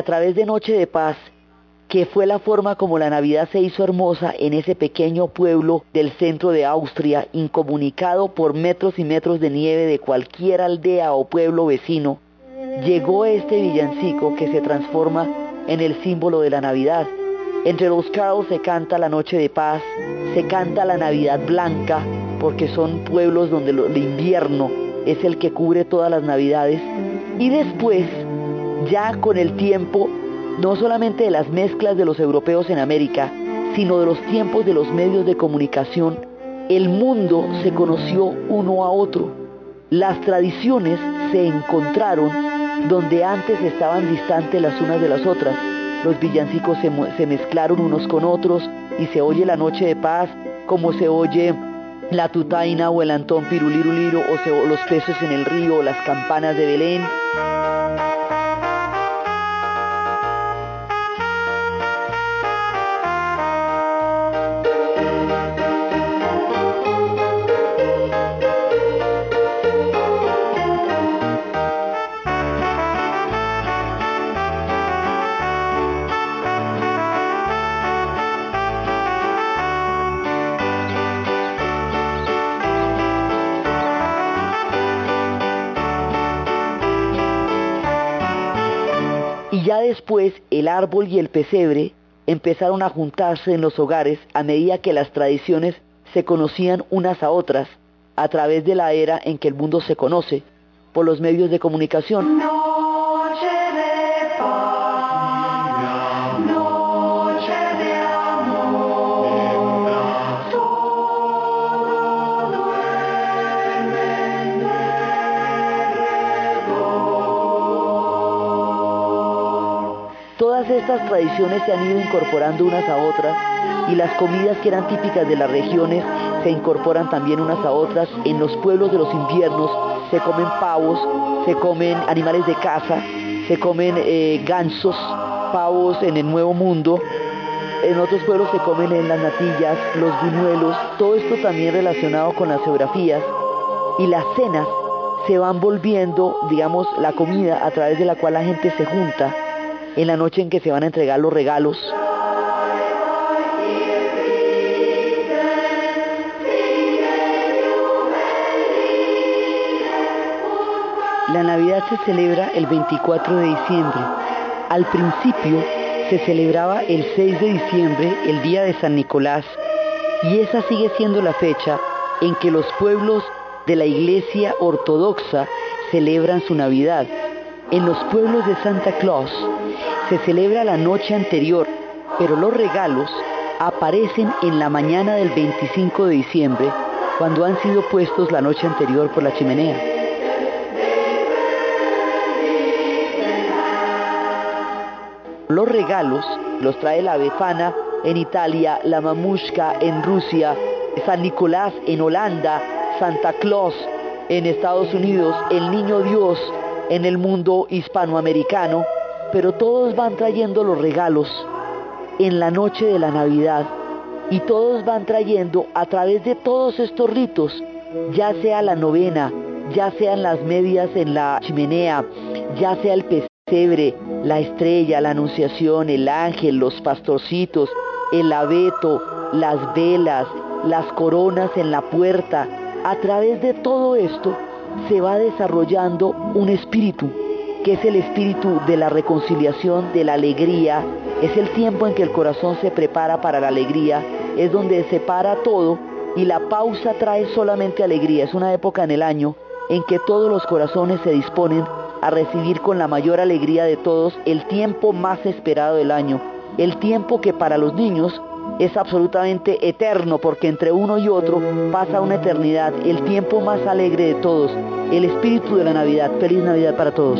A través de Noche de Paz, que fue la forma como la Navidad se hizo hermosa en ese pequeño pueblo del centro de Austria, incomunicado por metros y metros de nieve de cualquier aldea o pueblo vecino, llegó este villancico que se transforma en el símbolo de la Navidad. Entre los carols se canta la Noche de Paz, se canta la Navidad Blanca, porque son pueblos donde el invierno es el que cubre todas las Navidades. Y después, ya con el tiempo, no solamente de las mezclas de los europeos en América, sino de los tiempos de los medios de comunicación, el mundo se conoció uno a otro. Las tradiciones se encontraron donde antes estaban distantes las unas de las otras. Los villancicos se, mezclaron unos con otros y se oye la noche de paz como se oye la tutaina o el antón piruliruliro o los peces en el río o las campanas de Belén. Ya después el árbol y el pesebre empezaron a juntarse en los hogares a medida que las tradiciones se conocían unas a otras a través de la era en que el mundo se conoce por los medios de comunicación. Estas tradiciones se han ido incorporando unas a otras y las comidas que eran típicas de las regiones se incorporan también unas a otras. En los pueblos de los inviernos se comen pavos, se comen animales de caza, se comen eh, gansos, pavos en el Nuevo Mundo. En otros pueblos se comen en las natillas, los buñuelos, todo esto también relacionado con las geografías. Y las cenas se van volviendo, digamos, la comida a través de la cual la gente se junta en la noche en que se van a entregar los regalos. La Navidad se celebra el 24 de diciembre. Al principio se celebraba el 6 de diciembre, el día de San Nicolás, y esa sigue siendo la fecha en que los pueblos de la Iglesia Ortodoxa celebran su Navidad. En los pueblos de Santa Claus se celebra la noche anterior, pero los regalos aparecen en la mañana del 25 de diciembre, cuando han sido puestos la noche anterior por la chimenea. Los regalos los trae la Befana en Italia, la Mamushka en Rusia, San Nicolás en Holanda, Santa Claus en Estados Unidos, el Niño Dios en el mundo hispanoamericano, pero todos van trayendo los regalos en la noche de la Navidad y todos van trayendo a través de todos estos ritos, ya sea la novena, ya sean las medias en la chimenea, ya sea el pesebre, la estrella, la anunciación, el ángel, los pastorcitos, el abeto, las velas, las coronas en la puerta, a través de todo esto se va desarrollando un espíritu, que es el espíritu de la reconciliación, de la alegría, es el tiempo en que el corazón se prepara para la alegría, es donde se para todo y la pausa trae solamente alegría, es una época en el año en que todos los corazones se disponen a recibir con la mayor alegría de todos el tiempo más esperado del año, el tiempo que para los niños es absolutamente eterno porque entre uno y otro pasa una eternidad, el tiempo más alegre de todos, el espíritu de la Navidad. Feliz Navidad para todos.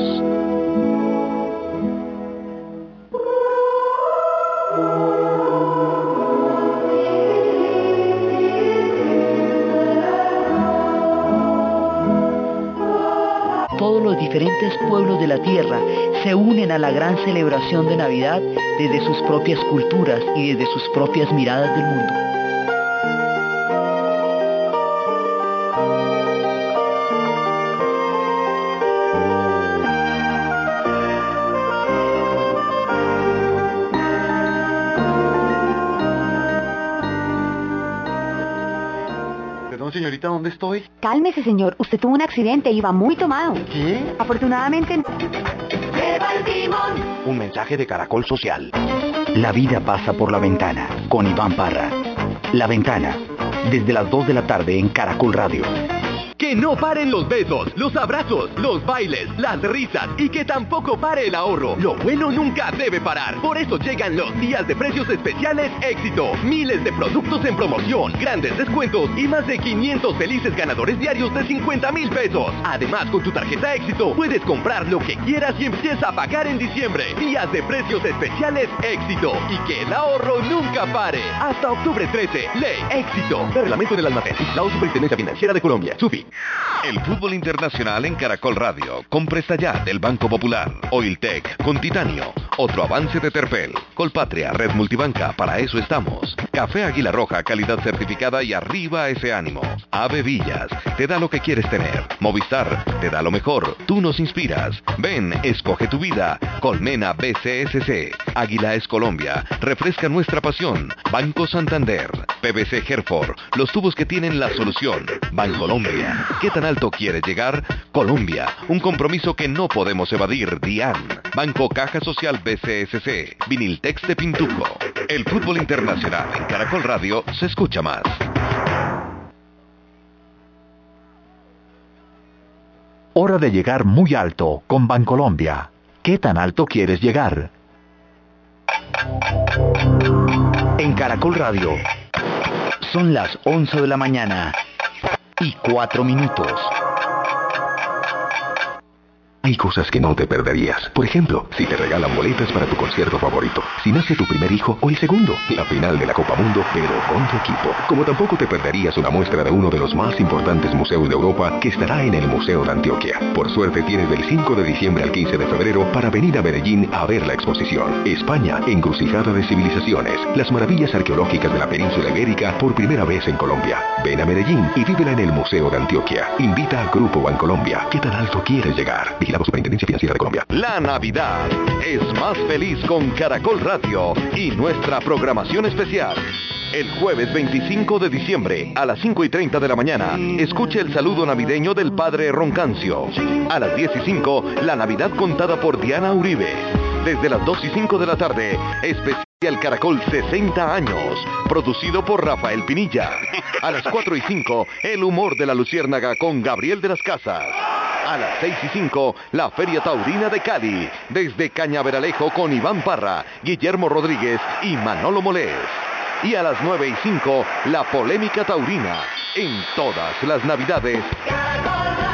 Los diferentes pueblos de la tierra se unen a la gran celebración de Navidad desde sus propias culturas y desde sus propias miradas del mundo. Señorita, ¿dónde estoy? Cálmese, señor. Usted tuvo un accidente y va muy tomado. ¿Qué? Afortunadamente... Un mensaje de Caracol Social. La vida pasa por la ventana con Iván Parra. La ventana. Desde las 2 de la tarde en Caracol Radio. Que no paren los besos, los abrazos, los bailes, las risas y que tampoco pare el ahorro. Lo bueno nunca debe parar. Por eso llegan los días de precios especiales éxito. Miles de productos en promoción, grandes descuentos y más de 500 felices ganadores diarios de 50 mil pesos. Además, con tu tarjeta éxito puedes comprar lo que quieras y empieza a pagar en diciembre. Días de precios especiales éxito. Y que el ahorro nunca pare. Hasta octubre 13. Ley éxito. Reglamento del almacén. La Superintendencia Financiera de Colombia. Sufi. El fútbol internacional en Caracol Radio, con Presta Ya del Banco Popular, Oiltec con Titanio, otro avance de Terpel, Colpatria, Red Multibanca, para eso estamos. Café Águila Roja, calidad certificada y arriba ese ánimo. Ave Villas, te da lo que quieres tener. Movistar, te da lo mejor, tú nos inspiras. Ven, escoge tu vida. Colmena BCSC, Águila es Colombia, refresca nuestra pasión. Banco Santander, PBC Herford, los tubos que tienen la solución. Bancolombia, ¿qué tan alto quiere llegar? Colombia, un compromiso que no podemos evadir. DIAN, Banco Caja Social BCSC, Viniltex de Pintuco. El fútbol internacional en Caracol Radio se escucha más. Hora de llegar muy alto con Bancolombia. ¿Qué tan alto quieres llegar? En Caracol Radio. Son las 11 de la mañana y 4 minutos. Hay cosas que no te perderías. Por ejemplo, si te regalan boletas para tu concierto favorito, si nace tu primer hijo o el segundo, la final de la Copa Mundo, pero con tu equipo. Como tampoco te perderías una muestra de uno de los más importantes museos de Europa que estará en el Museo de Antioquia. Por suerte tienes del 5 de diciembre al 15 de febrero para venir a Medellín a ver la exposición. España, encrucijada de civilizaciones, las maravillas arqueológicas de la península ibérica por primera vez en Colombia. Ven a Medellín y vívela en el Museo de Antioquia. Invita a Grupo Bancolombia. ¿Qué tan alto quieres llegar? Vigilado Superintendencia Financiera de Colombia. La Navidad es más feliz con Caracol Radio y nuestra programación especial. El jueves 25 de diciembre a las 5 y 30 de la mañana, escuche el saludo navideño del padre Roncancio. A las 10 y 5, la Navidad contada por Diana Uribe. Desde las 2 y 5 de la tarde, especial Caracol 60 años, producido por Rafael Pinilla. A las 4 y 5, el humor de la Luciérnaga con Gabriel de las Casas. A las 6 y 5, la Feria Taurina de Cali, desde Cañaveralejo con Iván Parra, Guillermo Rodríguez y Manolo Molés. Y a las 9 y 5, la polémica taurina, en todas las navidades. Viene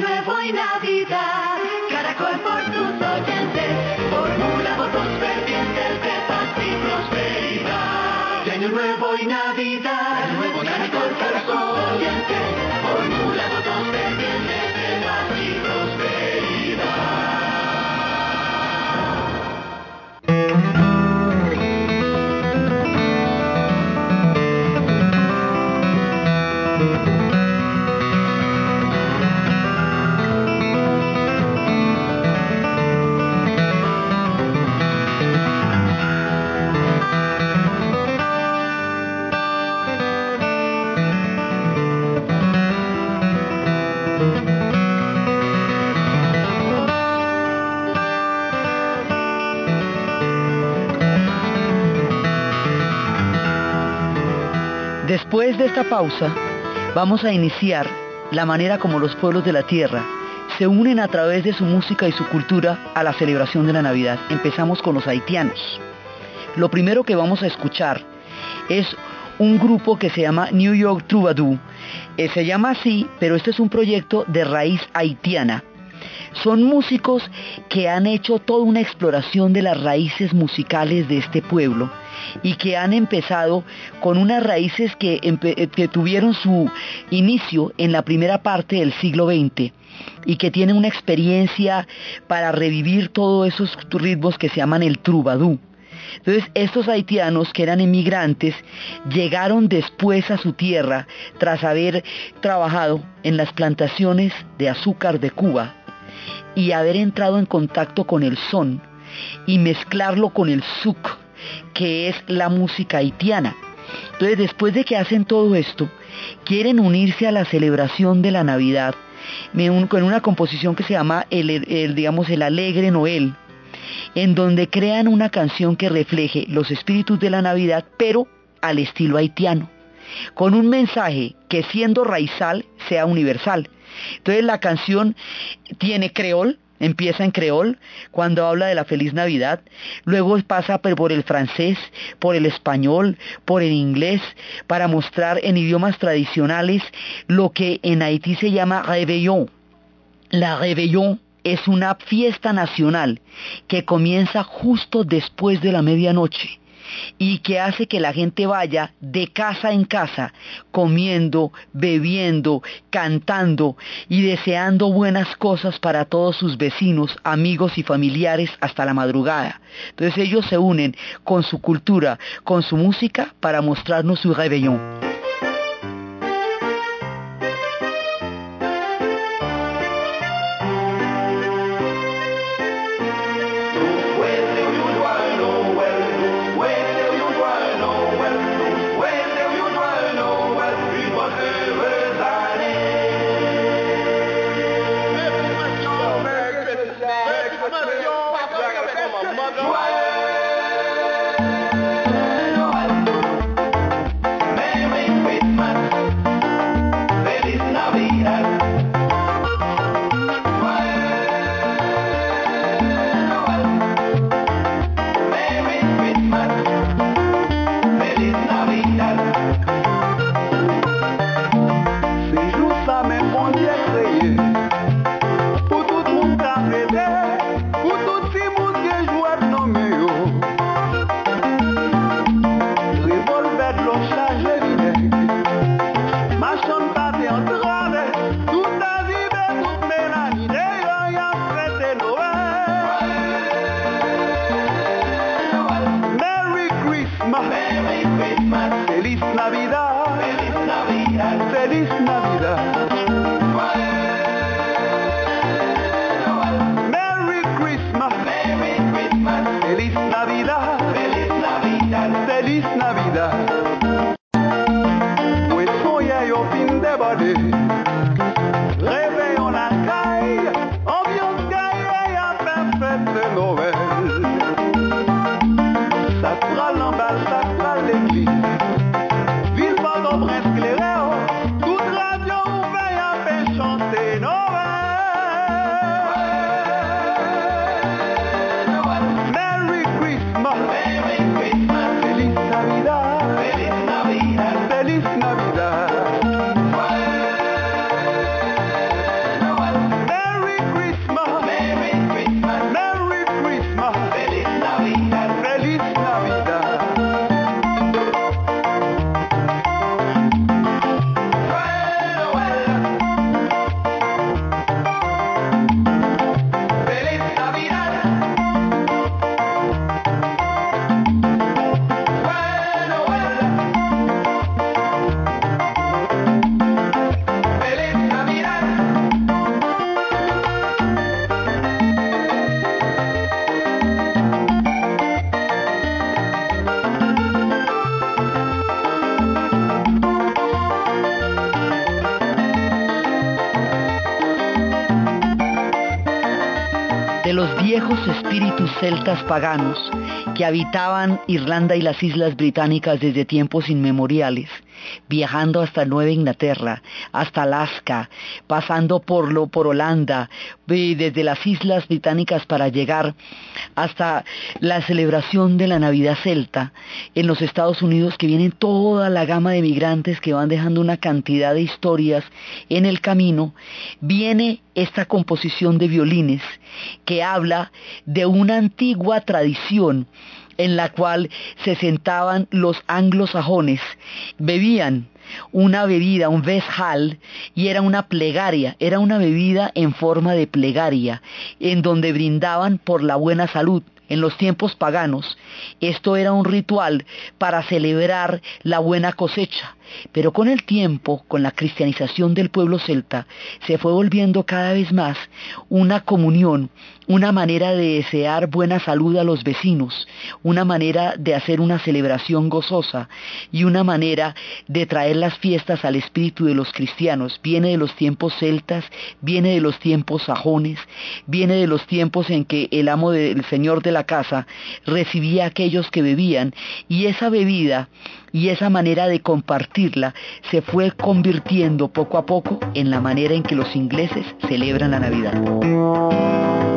nuevo y Navidad, Caracol por tus oyentes, formula votos fervientes de paz y prosperidad. Viene nuevo y Navidad, Después de esta pausa, vamos a iniciar la manera como los pueblos de la tierra se unen a través de su música y su cultura a la celebración de la Navidad. Empezamos con los haitianos. Lo primero que vamos a escuchar es un grupo que se llama New York Troubadour. Eh, se llama así, pero este es un proyecto de raíz haitiana. Son músicos que han hecho toda una exploración de las raíces musicales de este pueblo y que han empezado con unas raíces eh, que tuvieron su inicio en la primera parte del siglo XX y que tienen una experiencia para revivir todos esos ritmos que se llaman el troubadour. Entonces estos haitianos que eran emigrantes llegaron después a su tierra tras haber trabajado en las plantaciones de azúcar de Cuba y haber entrado en contacto con el son y mezclarlo con el suk, que es la música haitiana. Entonces después de que hacen todo esto, quieren unirse a la celebración de la Navidad con una composición que se llama el, digamos, el Alegre Noel, en donde crean una canción que refleje los espíritus de la Navidad, pero al estilo haitiano, con un mensaje que siendo raizal sea universal. Entonces la canción tiene creol, empieza en creol cuando habla de la feliz Navidad, luego pasa por el francés, por el español, por el inglés, para mostrar en idiomas tradicionales lo que en Haití se llama réveillon. La réveillon es una fiesta nacional que comienza justo después de la medianoche y que hace que la gente vaya de casa en casa comiendo, bebiendo, cantando y deseando buenas cosas para todos sus vecinos, amigos y familiares hasta la madrugada. Entonces ellos se unen con su cultura, con su música para mostrarnos su rebelión. Espíritus celtas paganos que habitaban Irlanda y las islas británicas desde tiempos inmemoriales, viajando hasta Nueva Inglaterra, hasta Alaska, pasando por, lo, por Holanda, desde las islas británicas para llegar hasta la celebración de la Navidad celta en los Estados Unidos, que vienen toda la gama de migrantes que van dejando una cantidad de historias en el camino, viene esta composición de violines que habla de una antigua tradición en la cual se sentaban los anglosajones, bebían una bebida, un veshal, y era una plegaria, era una bebida en forma de plegaria, en donde brindaban por la buena salud, en los tiempos paganos, esto era un ritual para celebrar la buena cosecha. Pero con el tiempo, con la cristianización del pueblo celta, se fue volviendo cada vez más una comunión, una manera de desear buena salud a los vecinos, una manera de hacer una celebración gozosa y una manera de traer las fiestas al espíritu de los cristianos. Viene de los tiempos celtas, viene de los tiempos sajones, viene de los tiempos en que el amo del señor de la casa recibía a aquellos que bebían y esa bebida y esa manera de compartirla se fue convirtiendo poco a poco en la manera en que los ingleses celebran la Navidad.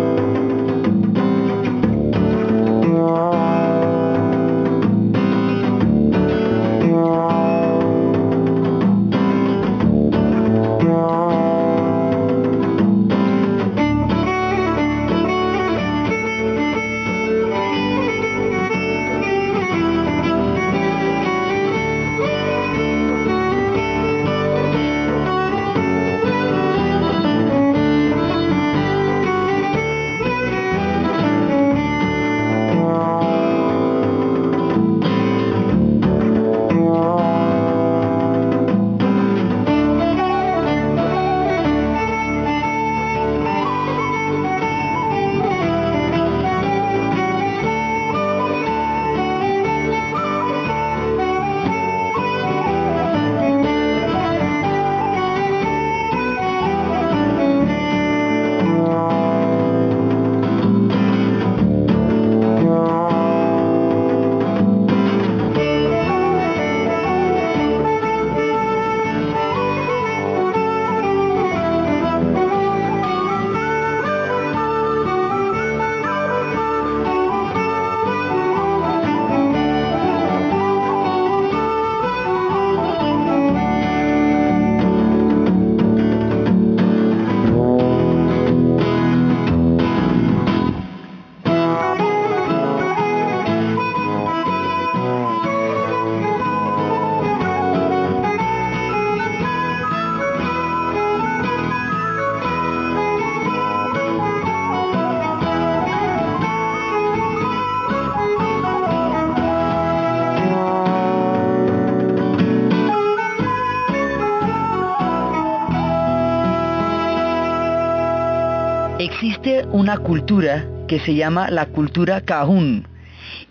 Una cultura que se llama la cultura cajún.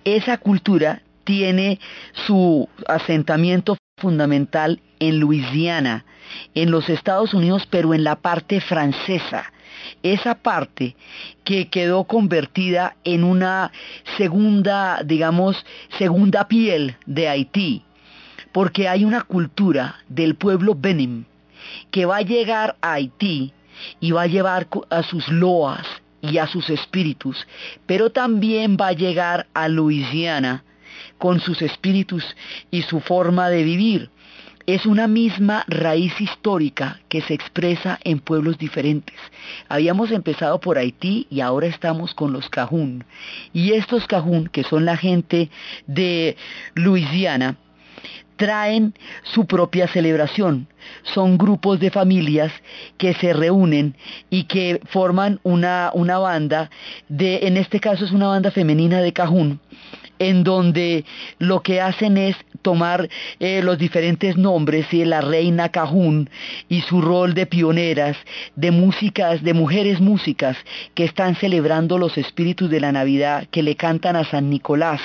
Esa cultura tiene su asentamiento fundamental en Luisiana, en los Estados Unidos, pero en la parte francesa. Esa parte que quedó convertida en una segunda, digamos, segunda piel de Haití, porque hay una cultura del pueblo Benim que va a llegar a Haití y va a llevar a sus loas y a sus espíritus, pero también va a llegar a Luisiana con sus espíritus y su forma de vivir. Es una misma raíz histórica que se expresa en pueblos diferentes. Habíamos empezado por Haití y ahora estamos con los Cajún. Y estos Cajún, que son la gente de Luisiana, traen su propia celebración. Son grupos de familias que se reúnen y que forman una, una banda de, en este caso es una banda femenina de cajún, en donde lo que hacen es tomar eh, los diferentes nombres de la reina Cajún y su rol de pioneras, de músicas, de mujeres músicas que están celebrando los espíritus de la Navidad, que le cantan a San Nicolás,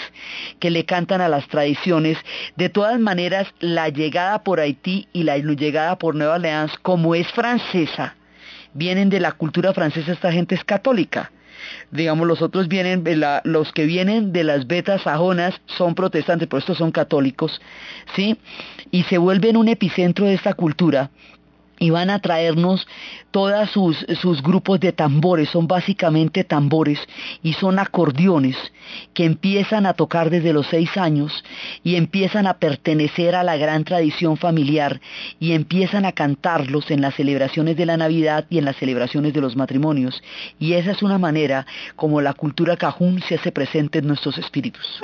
que le cantan a las tradiciones. De todas maneras, la llegada por Haití y la llegada por Nueva Orleans, como es francesa, vienen de la cultura francesa, esta gente es católica digamos los otros vienen, los que vienen de las betas sajonas son protestantes, pero estos son católicos, ¿sí? Y se vuelven un epicentro de esta cultura y van a traernos todos sus, grupos de tambores, son básicamente tambores y son acordeones que empiezan a tocar desde los seis años y empiezan a pertenecer a la gran tradición familiar y empiezan a cantarlos en las celebraciones de la Navidad y en las celebraciones de los matrimonios. Y esa es una manera como la cultura cajún se hace presente en nuestros espíritus.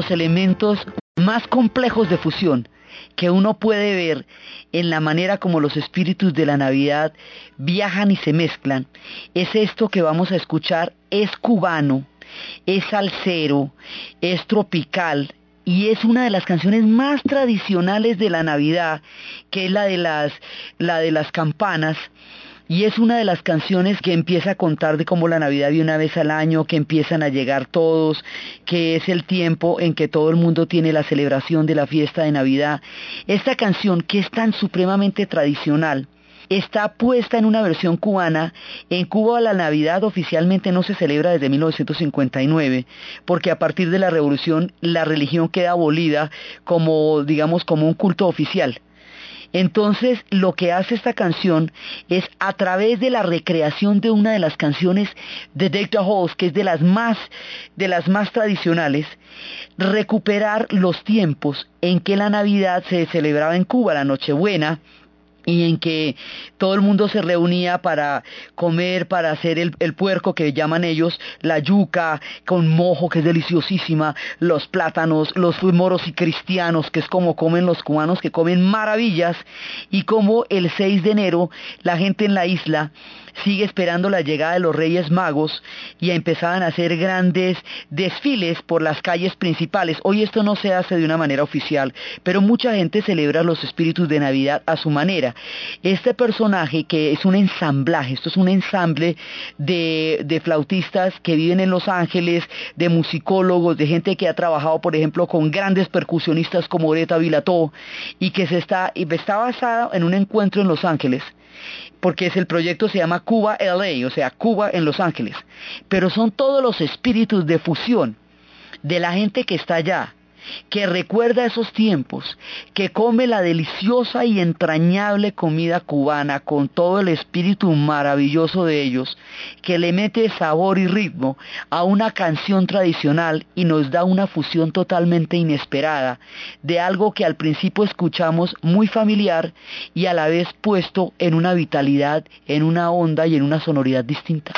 Los elementos más complejos de fusión que uno puede ver en la manera como los espíritus de la Navidad viajan y se mezclan, es esto que vamos a escuchar, es cubano, es salsero, es tropical, y es una de las canciones más tradicionales de la Navidad, que es la de las, la de las campanas, y es una de las canciones que empieza a contar de cómo la Navidad viene una vez al año, que empiezan a llegar todos, que es el tiempo en que todo el mundo tiene la celebración de la fiesta de Navidad. Esta canción, que es tan supremamente tradicional, está puesta en una versión cubana. En Cuba la Navidad oficialmente no se celebra desde 1959, porque a partir de la revolución la religión queda abolida como, digamos, como un culto oficial. Entonces, lo que hace esta canción es a través de la recreación de una de las canciones de the Halls, que es de las más de las más tradicionales, recuperar los tiempos en que la Navidad se celebraba en Cuba, la Nochebuena, y en que todo el mundo se reunía para comer, para hacer el, puerco que llaman ellos, la yuca con mojo que es deliciosísima, los plátanos, los moros y cristianos que es como comen los cubanos que comen maravillas y como el 6 de enero la gente en la isla sigue esperando la llegada de los Reyes Magos y empezaban a hacer grandes desfiles por las calles principales. Hoy esto no se hace de una manera oficial, pero mucha gente celebra los espíritus de Navidad a su manera. Este personaje que es un ensamblaje, esto es un ensamble de, de flautistas que viven en Los Ángeles, de musicólogos, de gente que ha trabajado, por ejemplo, con grandes percusionistas como Oreta Vilató y que se está, está basado en un encuentro en Los Ángeles porque es el proyecto se llama Cuba LA, o sea, Cuba en Los Ángeles. Pero son todos los espíritus de fusión de la gente que está allá, que recuerda esos tiempos, que come la deliciosa y entrañable comida cubana con todo el espíritu maravilloso de ellos, que le mete sabor y ritmo a una canción tradicional y nos da una fusión totalmente inesperada de algo que al principio escuchamos muy familiar y a la vez puesto en una vitalidad, en una onda y en una sonoridad distinta.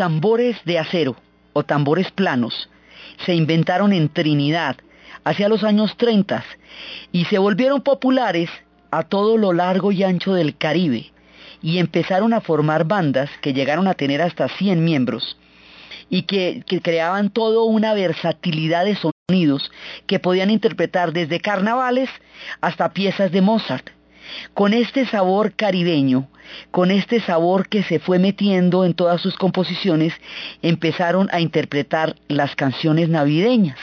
Tambores de acero o tambores planos se inventaron en Trinidad hacia los años 30 y se volvieron populares a todo lo largo y ancho del Caribe y empezaron a formar bandas que llegaron a tener hasta 100 miembros y que, que creaban toda una versatilidad de sonidos que podían interpretar desde carnavales hasta piezas de Mozart. Con este sabor caribeño, con este sabor que se fue metiendo en todas sus composiciones, empezaron a interpretar las canciones navideñas.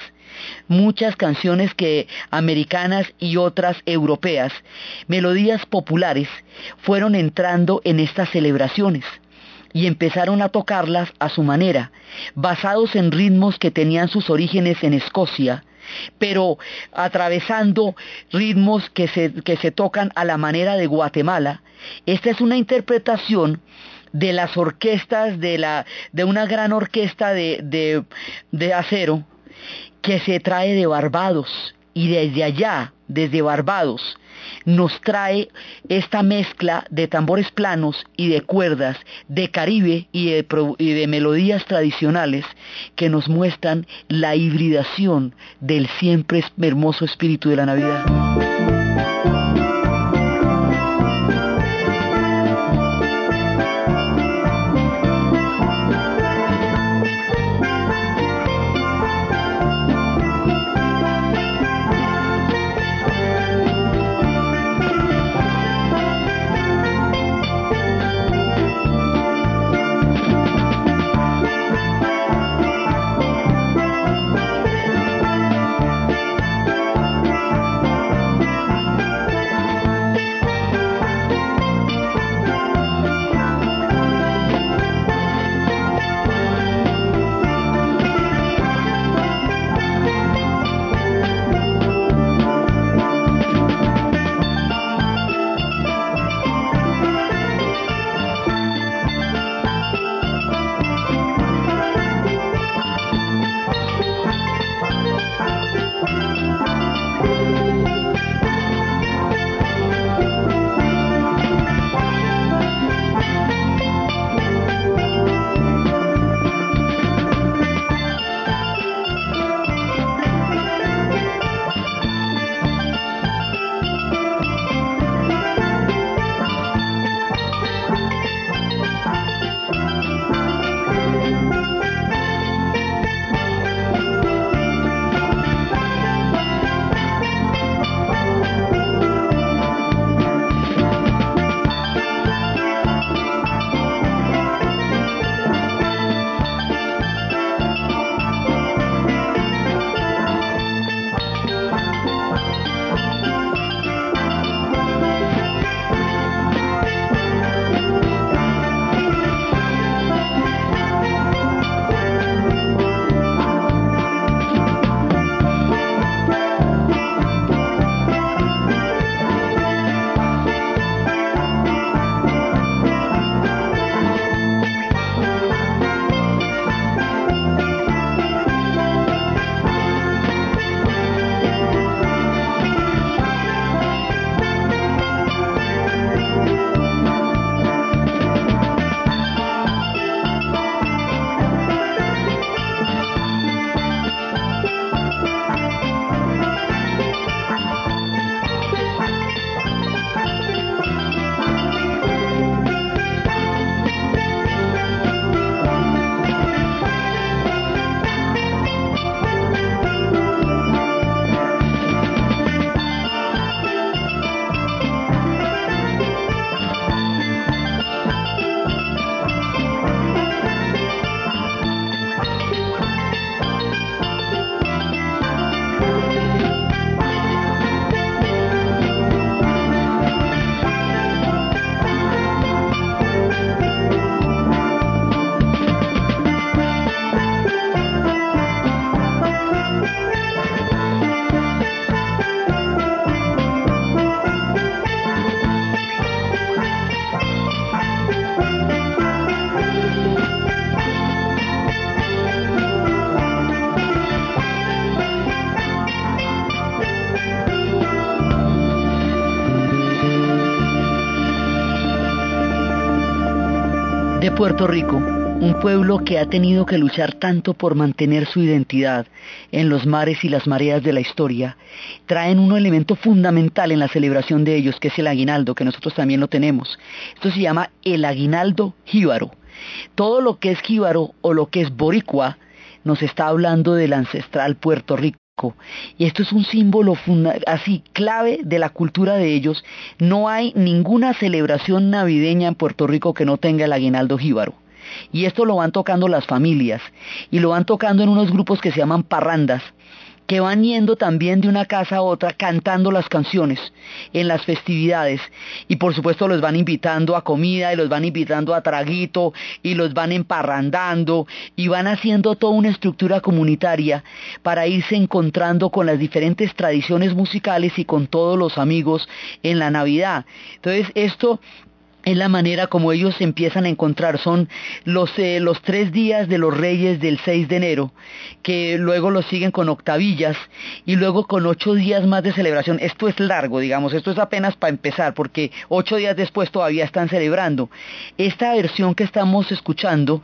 Muchas canciones que americanas y otras europeas, melodías populares, fueron entrando en estas celebraciones y empezaron a tocarlas a su manera, basados en ritmos que tenían sus orígenes en Escocia, pero atravesando ritmos que se, que se tocan a la manera de Guatemala. Esta es una interpretación de las orquestas, de, la, de una gran orquesta de, de, de acero, que se trae de Barbados y desde allá, desde Barbados, nos trae esta mezcla de tambores planos y de cuerdas de Caribe y de, melodías tradicionales que nos muestran la hibridación del siempre hermoso espíritu de la Navidad. Puerto Rico, un pueblo que ha tenido que luchar tanto por mantener su identidad en los mares y las mareas de la historia, traen un elemento fundamental en la celebración de ellos, que es el aguinaldo, que nosotros también lo tenemos. Esto se llama el aguinaldo jíbaro. Todo lo que es jíbaro o lo que es boricua nos está hablando del ancestral Puerto Rico. Y esto es un símbolo así clave de la cultura de ellos. No hay ninguna celebración navideña en Puerto Rico que no tenga el aguinaldo jíbaro. Y esto lo van tocando las familias y lo van tocando en unos grupos que se llaman parrandas que van yendo también de una casa a otra cantando las canciones en las festividades y por supuesto los van invitando a comida y los van invitando a traguito y los van emparrandando y van haciendo toda una estructura comunitaria para irse encontrando con las diferentes tradiciones musicales y con todos los amigos en la Navidad. Entonces esto es la manera como ellos empiezan a encontrar. Son los, eh, tres días de los reyes del 6 de enero, que luego los siguen con octavillas y luego con ocho días más de celebración. Esto es largo, digamos, esto es apenas para empezar, porque ocho días después todavía están celebrando. Esta versión que estamos escuchando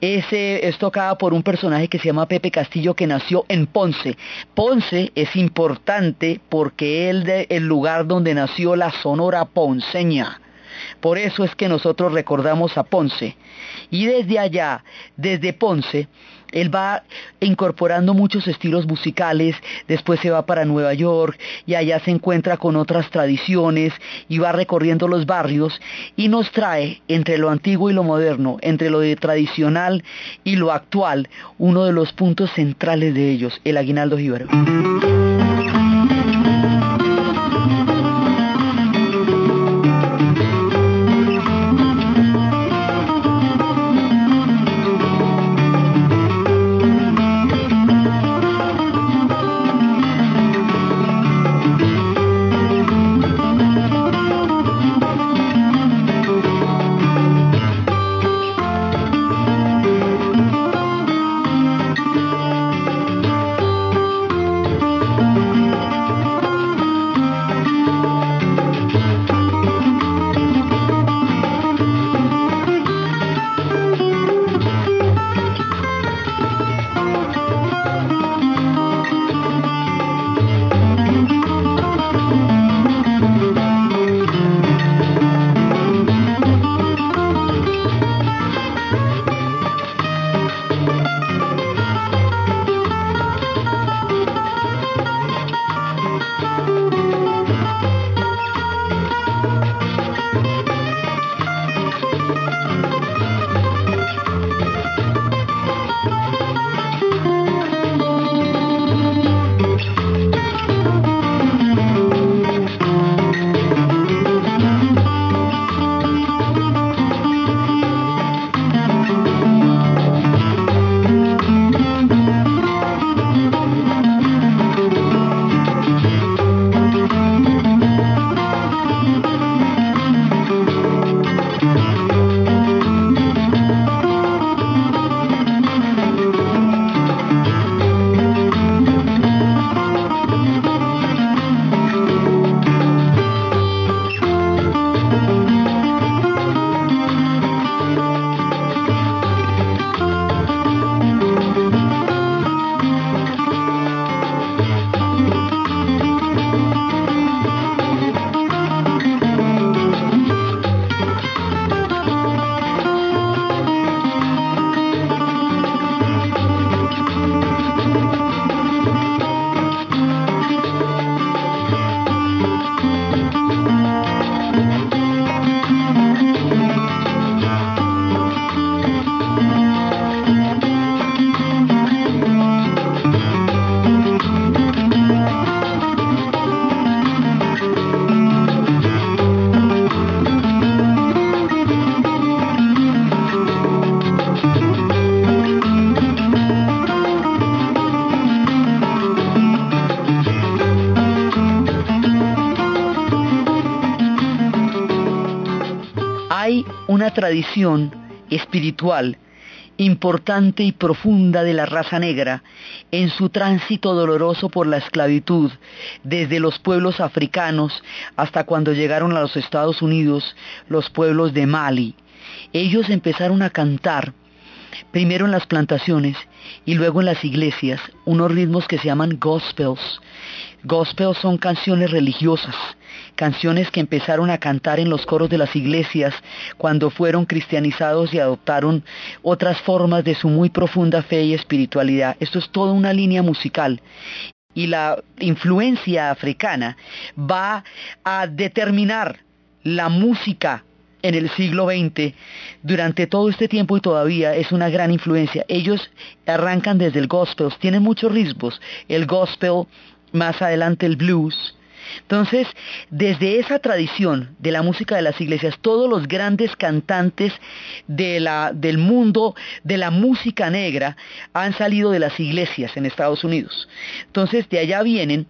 es, eh, es tocada por un personaje que se llama Pepe Castillo, que nació en Ponce. Ponce es importante porque es el lugar donde nació la Sonora Ponceña por eso es que nosotros recordamos a Ponce. Y desde allá, desde Ponce, él va incorporando muchos estilos musicales, después se va para Nueva York y allá se encuentra con otras tradiciones y va recorriendo los barrios y nos trae entre lo antiguo y lo moderno, entre lo tradicional y lo actual, uno de los puntos centrales de ellos, el aguinaldo jíbaro. Tradición espiritual importante y profunda de la raza negra en su tránsito doloroso por la esclavitud, desde los pueblos africanos hasta cuando llegaron a los Estados Unidos los pueblos de Mali. Ellos empezaron a cantar primero en las plantaciones y luego en las iglesias, unos ritmos que se llaman gospels. Gospels son canciones religiosas, canciones que empezaron a cantar en los coros de las iglesias cuando fueron cristianizados y adoptaron otras formas de su muy profunda fe y espiritualidad. Esto es toda una línea musical y la influencia africana va a determinar la música en el siglo XX, durante todo este tiempo y todavía es una gran influencia. Ellos arrancan desde el gospel, tienen muchos ritmos, el gospel, más adelante el blues, entonces, desde esa tradición de la música de las iglesias, todos los grandes cantantes del mundo de la música negra han salido de las iglesias en Estados Unidos. Entonces, de allá vienen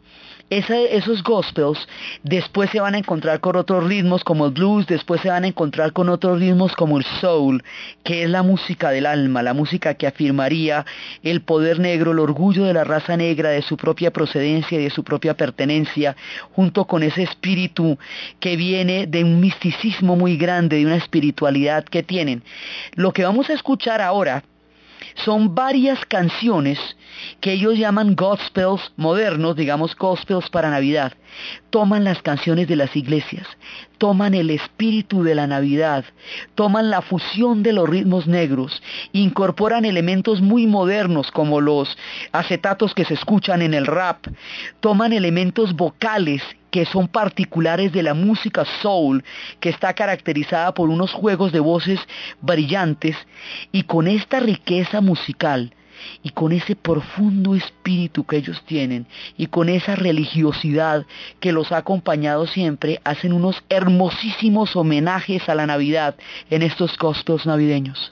esos gospels después se van a encontrar con otros ritmos como el blues, después se van a encontrar con otros ritmos como el soul, que es la música del alma, la música que afirmaría el poder negro, el orgullo de la raza negra, de su propia procedencia y de su propia pertenencia, junto con ese espíritu que viene de un misticismo muy grande, de una espiritualidad que tienen. Lo que vamos a escuchar ahora son varias canciones que ellos llaman gospels modernos, digamos gospels para Navidad. Toman las canciones de las iglesias, toman el espíritu de la Navidad, toman la fusión de los ritmos negros, incorporan elementos muy modernos como los acetatos que se escuchan en el rap, toman elementos vocales que son particulares de la música soul, que está caracterizada por unos juegos de voces brillantes, y con esta riqueza musical, y con ese profundo espíritu que ellos tienen, y con esa religiosidad que los ha acompañado siempre, hacen unos hermosísimos homenajes a la Navidad en estos costos navideños.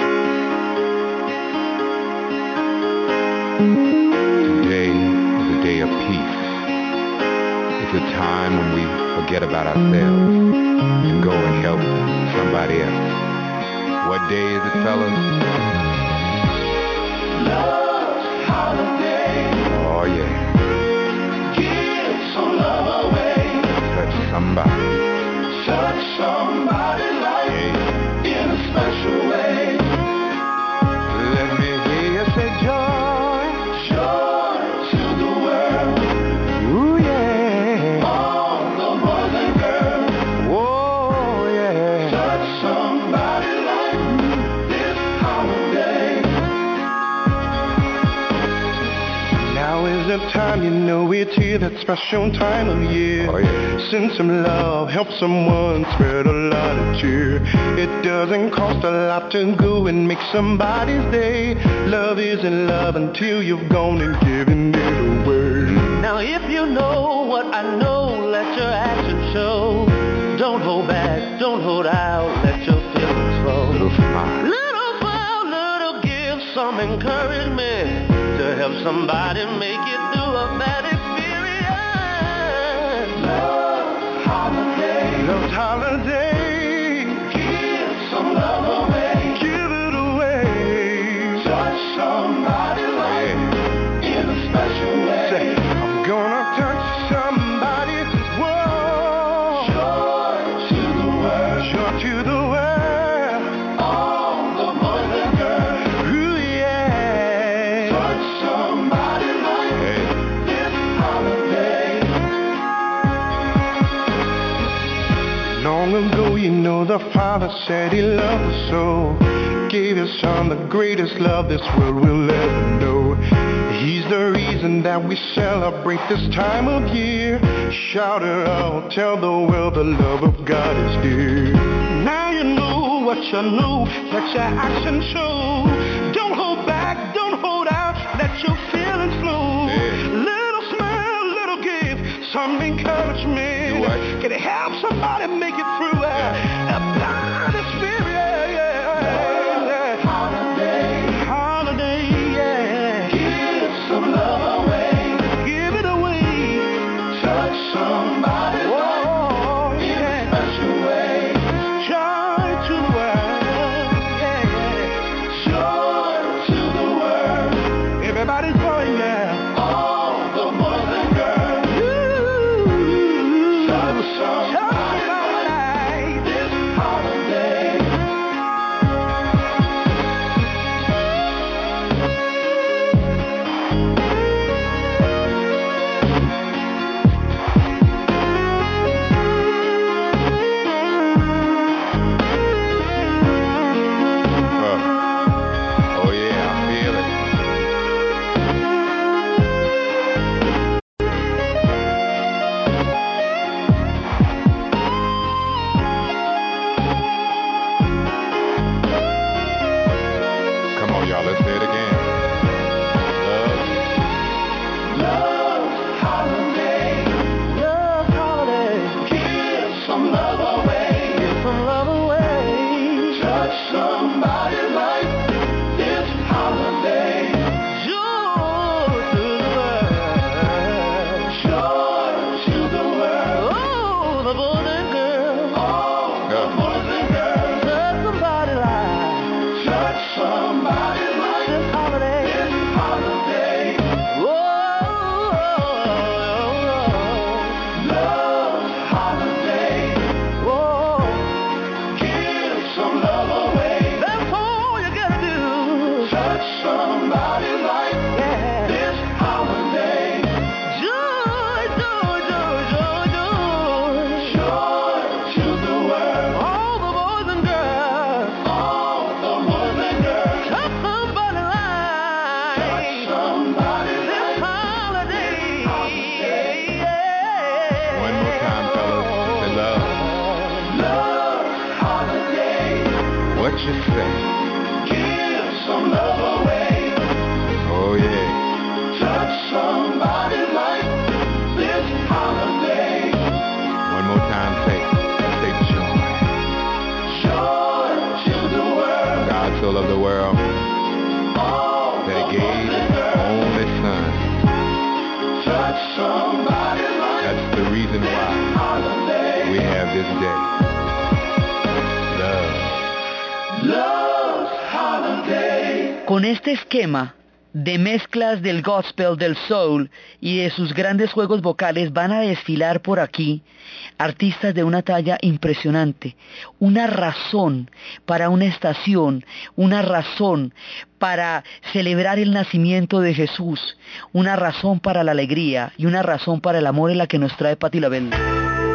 What day is it? Oh, somebody. Touch somebody like Yeah. in a special time, you know it's here, that special time of year. Oh, yeah. Send some love, help someone, spread a lot of cheer. It doesn't cost a lot to go and make somebody's day. Love isn't love until you've gone and given it away. Now if you know what I know, let your actions show. Don't hold back, don't hold out, let your feelings flow. Little smile. Little smile, little give some encouragement to help somebody make it through a bad experience. Love holiday, Love's holiday, you know, the Father said He loved us so. Gave His Son the greatest love this world will ever know. He's the reason that we celebrate this time of year. Shout it out, tell the world the love of God is dear. Now you know what you know, let your actions show. Don't hold back, don't hold out, let your feelings flow. Some encouragement. Can it help somebody make it through? De mezclas del gospel, del soul y de sus grandes juegos vocales van a desfilar por aquí artistas de una talla impresionante, una razón para una estación, una razón para celebrar el nacimiento de Jesús, una razón para la alegría y una razón para el amor en la que nos trae Patti LaBelle.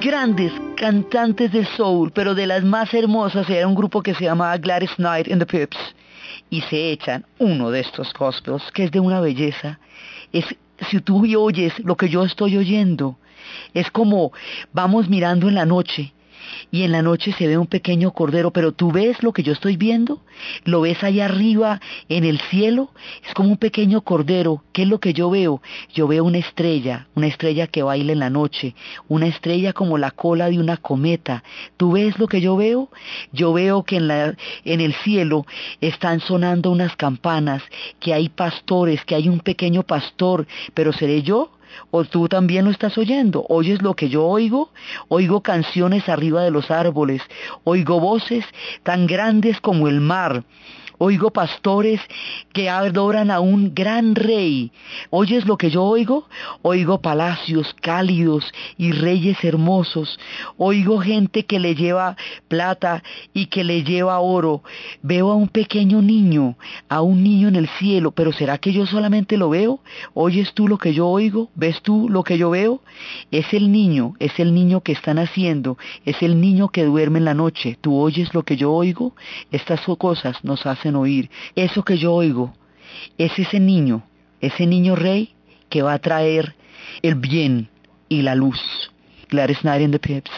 Grandes cantantes de soul, pero de las más hermosas, era un grupo que se llamaba Gladys Knight and the Pips. Y se echan uno de estos gospels, que es de una belleza. Es, si tú oyes lo que yo estoy oyendo, es como vamos mirando en la noche y en la noche se ve un pequeño cordero, pero tú ves lo que yo estoy viendo, lo ves allá arriba en el cielo, es como un pequeño cordero, ¿qué es lo que yo veo? Yo veo una estrella, una estrella que baila en la noche, una estrella como la cola de una cometa. ¿Tú ves lo que yo veo? Yo veo que en, en el cielo están sonando unas campanas, que hay pastores, que hay un pequeño pastor, pero ¿seré yo? ¿O tú también lo estás oyendo? ¿Oyes lo que yo oigo? Oigo canciones arriba de los árboles, oigo voces tan grandes como el mar, Oigo pastores que adoran a un gran rey. ¿Oyes lo que yo oigo? Oigo palacios cálidos y reyes hermosos. Oigo gente que le lleva plata y que le lleva oro. Veo a un pequeño niño, a un niño en el cielo, pero ¿será que yo solamente lo veo? ¿Oyes tú lo que yo oigo? ¿Ves tú lo que yo veo? Es el niño, es el niño que están haciendo, es el niño que duerme en la noche. ¿Tú oyes lo que yo oigo? Estas cosas nos hacen oír. Eso que yo oigo es ese niño, ese niño rey que va a traer el bien y la luz. Gladys Knight in the Pips.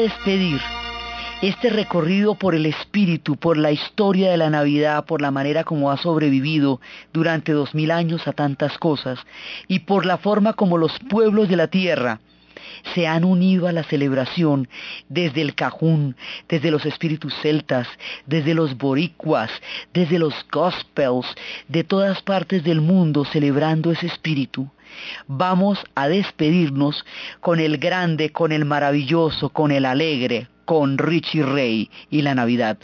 Despedir este recorrido por el espíritu, por la historia de la Navidad, por la manera como ha sobrevivido durante dos mil años a tantas cosas y por la forma como los pueblos de la tierra se han unido a la celebración desde el cajún, desde los espíritus celtas, desde los boricuas, desde los gospels, de todas partes del mundo celebrando ese espíritu. Vamos a despedirnos con el grande, con el maravilloso, con el alegre, con Richie Ray y la Navidad.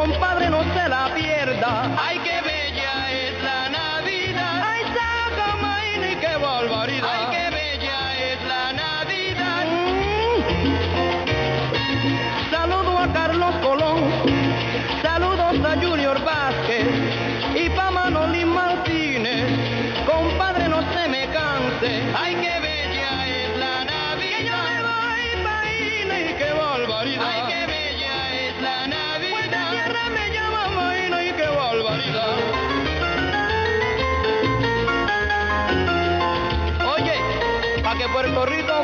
Compadre. Santo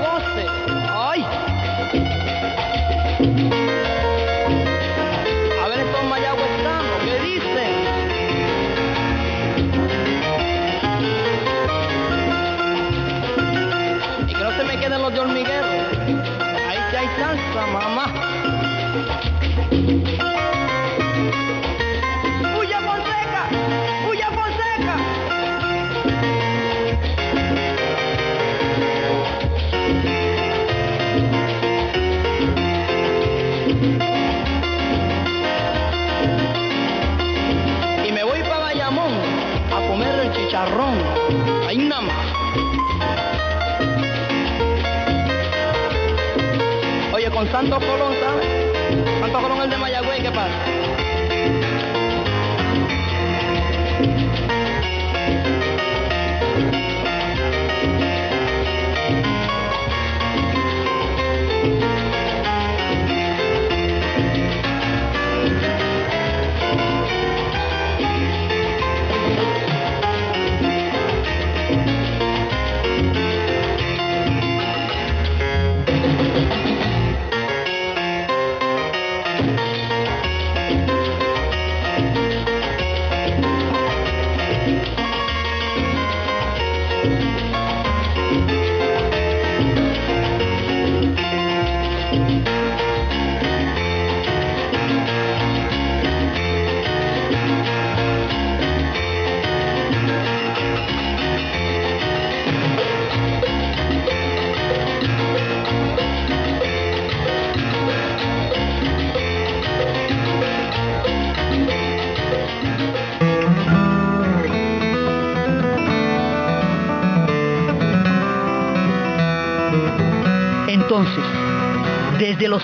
Colón, ¿sabes? Santo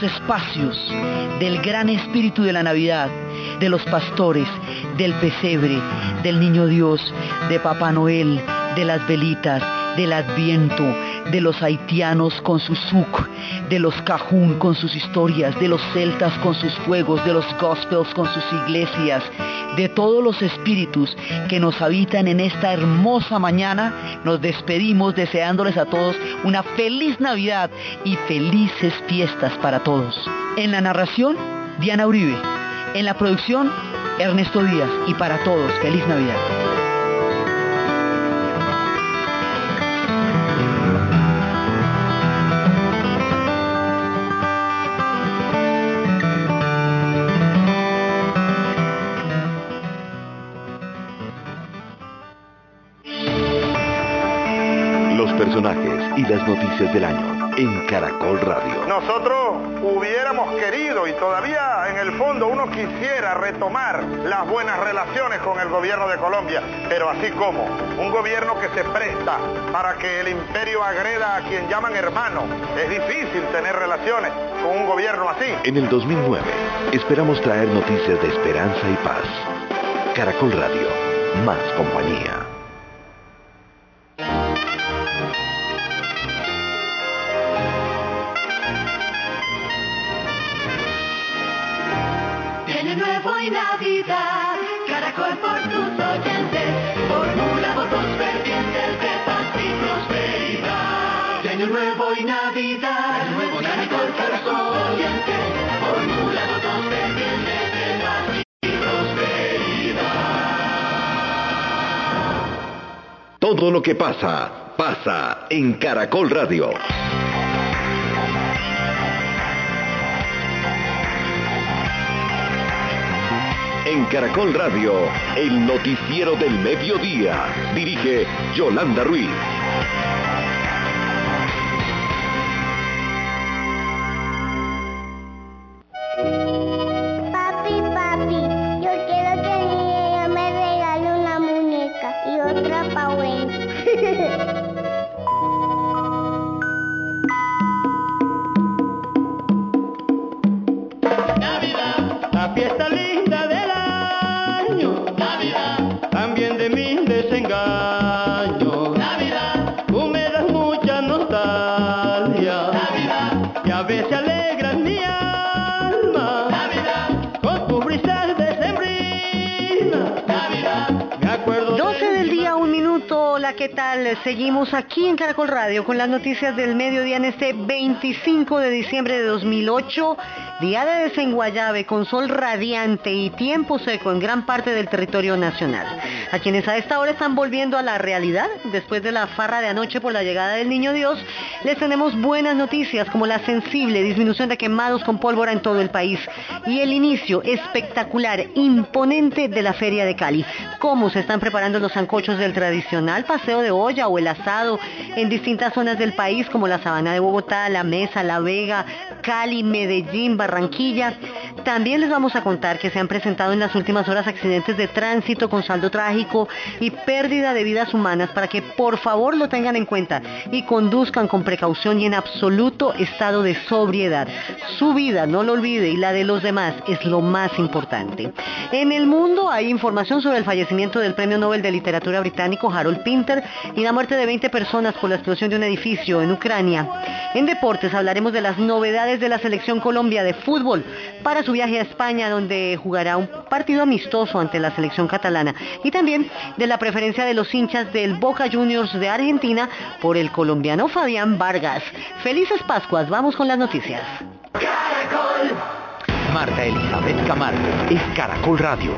espacios del gran espíritu de la Navidad, de los pastores, del pesebre, del niño Dios, de Papá Noel, de las velitas, del adviento, de los haitianos con su suk, de los cajún con sus historias, de los celtas con sus fuegos, de los gospels con sus iglesias, de todos los espíritus que nos habitan en esta hermosa mañana, nos despedimos deseándoles a todos una feliz Navidad y felices fiestas para todos. En la narración, Diana Uribe. En la producción, Ernesto Díaz. Y para todos, feliz Navidad. Las noticias del año en Caracol Radio. Nosotros hubiéramos querido y todavía en el fondo uno quisiera retomar las buenas relaciones con el gobierno de Colombia, pero así como un gobierno que se presta para que el imperio agreda a quien llaman hermano, es difícil tener relaciones con un gobierno así. En el 2009 esperamos traer noticias de esperanza y paz. Caracol Radio, más compañía. Caracol por tus oyentes, formula votos fervientes de paz y prosperidad. Año nuevo y Navidad, Caracol por tus oyentes, formula votos de paz y prosperidad. Todo lo que pasa, pasa en Caracol Radio. En Caracol Radio, el noticiero del mediodía. Dirige Yolanda Ruiz. ¿Qué tal? Seguimos aquí en Caracol Radio con las noticias del mediodía en este 25 de diciembre de 2008. Día de desenguayabe con sol radiante y tiempo seco en gran parte del territorio nacional. A quienes a esta hora están volviendo a la realidad después de la farra de anoche por la llegada del Niño Dios, les tenemos buenas noticias como la sensible disminución de quemados con pólvora en todo el país y el inicio espectacular, imponente de la Feria de Cali. Cómo se están preparando los sancochos del tradicional paseo de olla o el asado en distintas zonas del país como la Sabana de Bogotá, La Mesa, La Vega, Cali, Medellín, Barranquilla. También les vamos a contar que se han presentado en las últimas horas accidentes de tránsito con saldo trágico y pérdida de vidas humanas para que por favor lo tengan en cuenta y conduzcan con precaución y en absoluto estado de sobriedad. Su vida, no lo olvide, y la de los demás es lo más importante. En el mundo hay información sobre el fallecimiento del Premio Nobel de Literatura británico Harold Pinter y la muerte de 20 personas por la explosión de un edificio en Ucrania. En deportes hablaremos de las novedades de la selección Colombia de fútbol para su viaje a España donde jugará un partido amistoso ante la selección catalana y también de la preferencia de los hinchas del Boca Juniors de Argentina por el colombiano Fabián Vargas. Felices Pascuas, vamos con las noticias. Marta Elizabeth Camargo es Caracol Radio.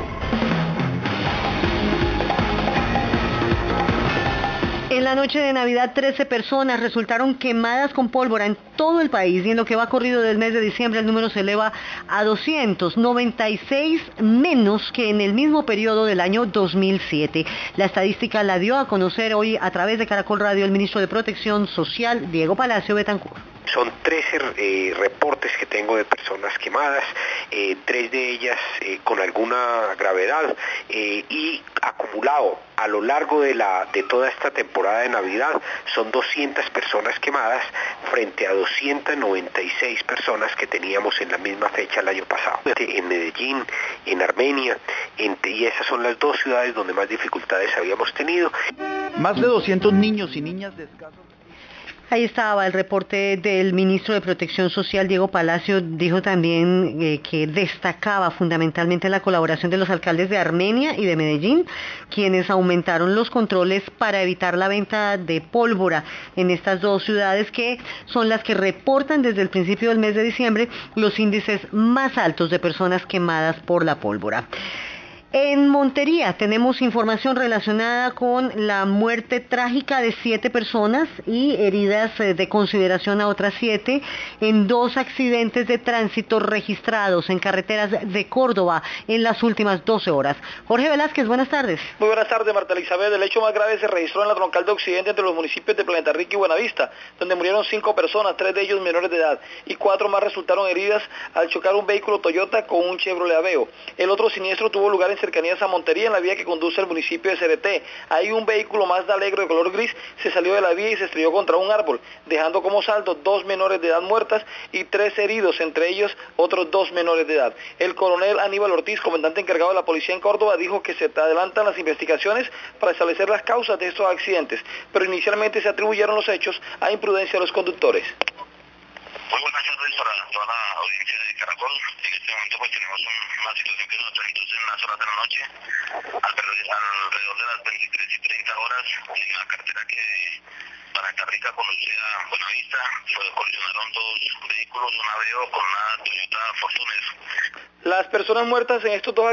En la noche de Navidad, 13 personas resultaron quemadas con pólvora en todo el país y en lo que va corrido del mes de diciembre el número se eleva a 296 menos que en el mismo periodo del año 2007. La estadística la dio a conocer hoy a través de Caracol Radio el ministro de Protección Social, Diego Palacio Betancur. Son 13 eh, reportes que tengo de personas quemadas, eh, tres de ellas eh, con alguna gravedad eh, y acumulado a lo largo de, de toda esta temporada de Navidad son 200 personas quemadas frente a 296 personas que teníamos en la misma fecha el año pasado. En Medellín, en Armenia, en- y esas son las dos ciudades donde más dificultades habíamos tenido. Más de 200 niños y niñas de Ahí estaba el reporte del ministro de Protección Social, Diego Palacio, dijo también eh, que destacaba fundamentalmente la colaboración de los alcaldes de Armenia y de Medellín, quienes aumentaron los controles para evitar la venta de pólvora en estas dos ciudades que son las que reportan desde el principio del mes de diciembre los índices más altos de personas quemadas por la pólvora. En Montería tenemos información relacionada con la muerte trágica de siete personas y heridas eh, de consideración a otras siete en dos accidentes de tránsito registrados en carreteras de Córdoba en las últimas 12 horas. Jorge Velázquez, buenas tardes. Muy buenas tardes, Marta Elizabeth. El hecho más grave se registró en la troncal de Occidente entre los municipios de Planeta Rica y Buenavista, donde murieron cinco personas, tres de ellos menores de edad, y cuatro más resultaron heridas al chocar un vehículo Toyota con un Chevrolet Aveo. El otro siniestro tuvo lugar en cercanías a Montería, en la vía que conduce al municipio de CRT. Ahí un vehículo más de alegro de color gris se salió de la vía y se estrelló contra un árbol, dejando como saldo dos menores de edad muertas y tres heridos, entre ellos otros dos menores de edad. El coronel Aníbal Ortiz, comandante encargado de la policía en Córdoba, dijo que se adelantan las investigaciones para establecer las causas de estos accidentes, pero inicialmente se atribuyeron los hechos a imprudencia de los conductores. Muy buenas tardes para toda la audiencia de Caracol. En este momento pues tenemos un- una situación que nos presentó en las horas de la noche, alrededor, de las 23 y 30 horas, en la carretera que para Carrica conduce a Buenavista, pues, colisionaron dos vehículos, un Aveo con una Toyota Fortuner. Las personas muertas en estos dos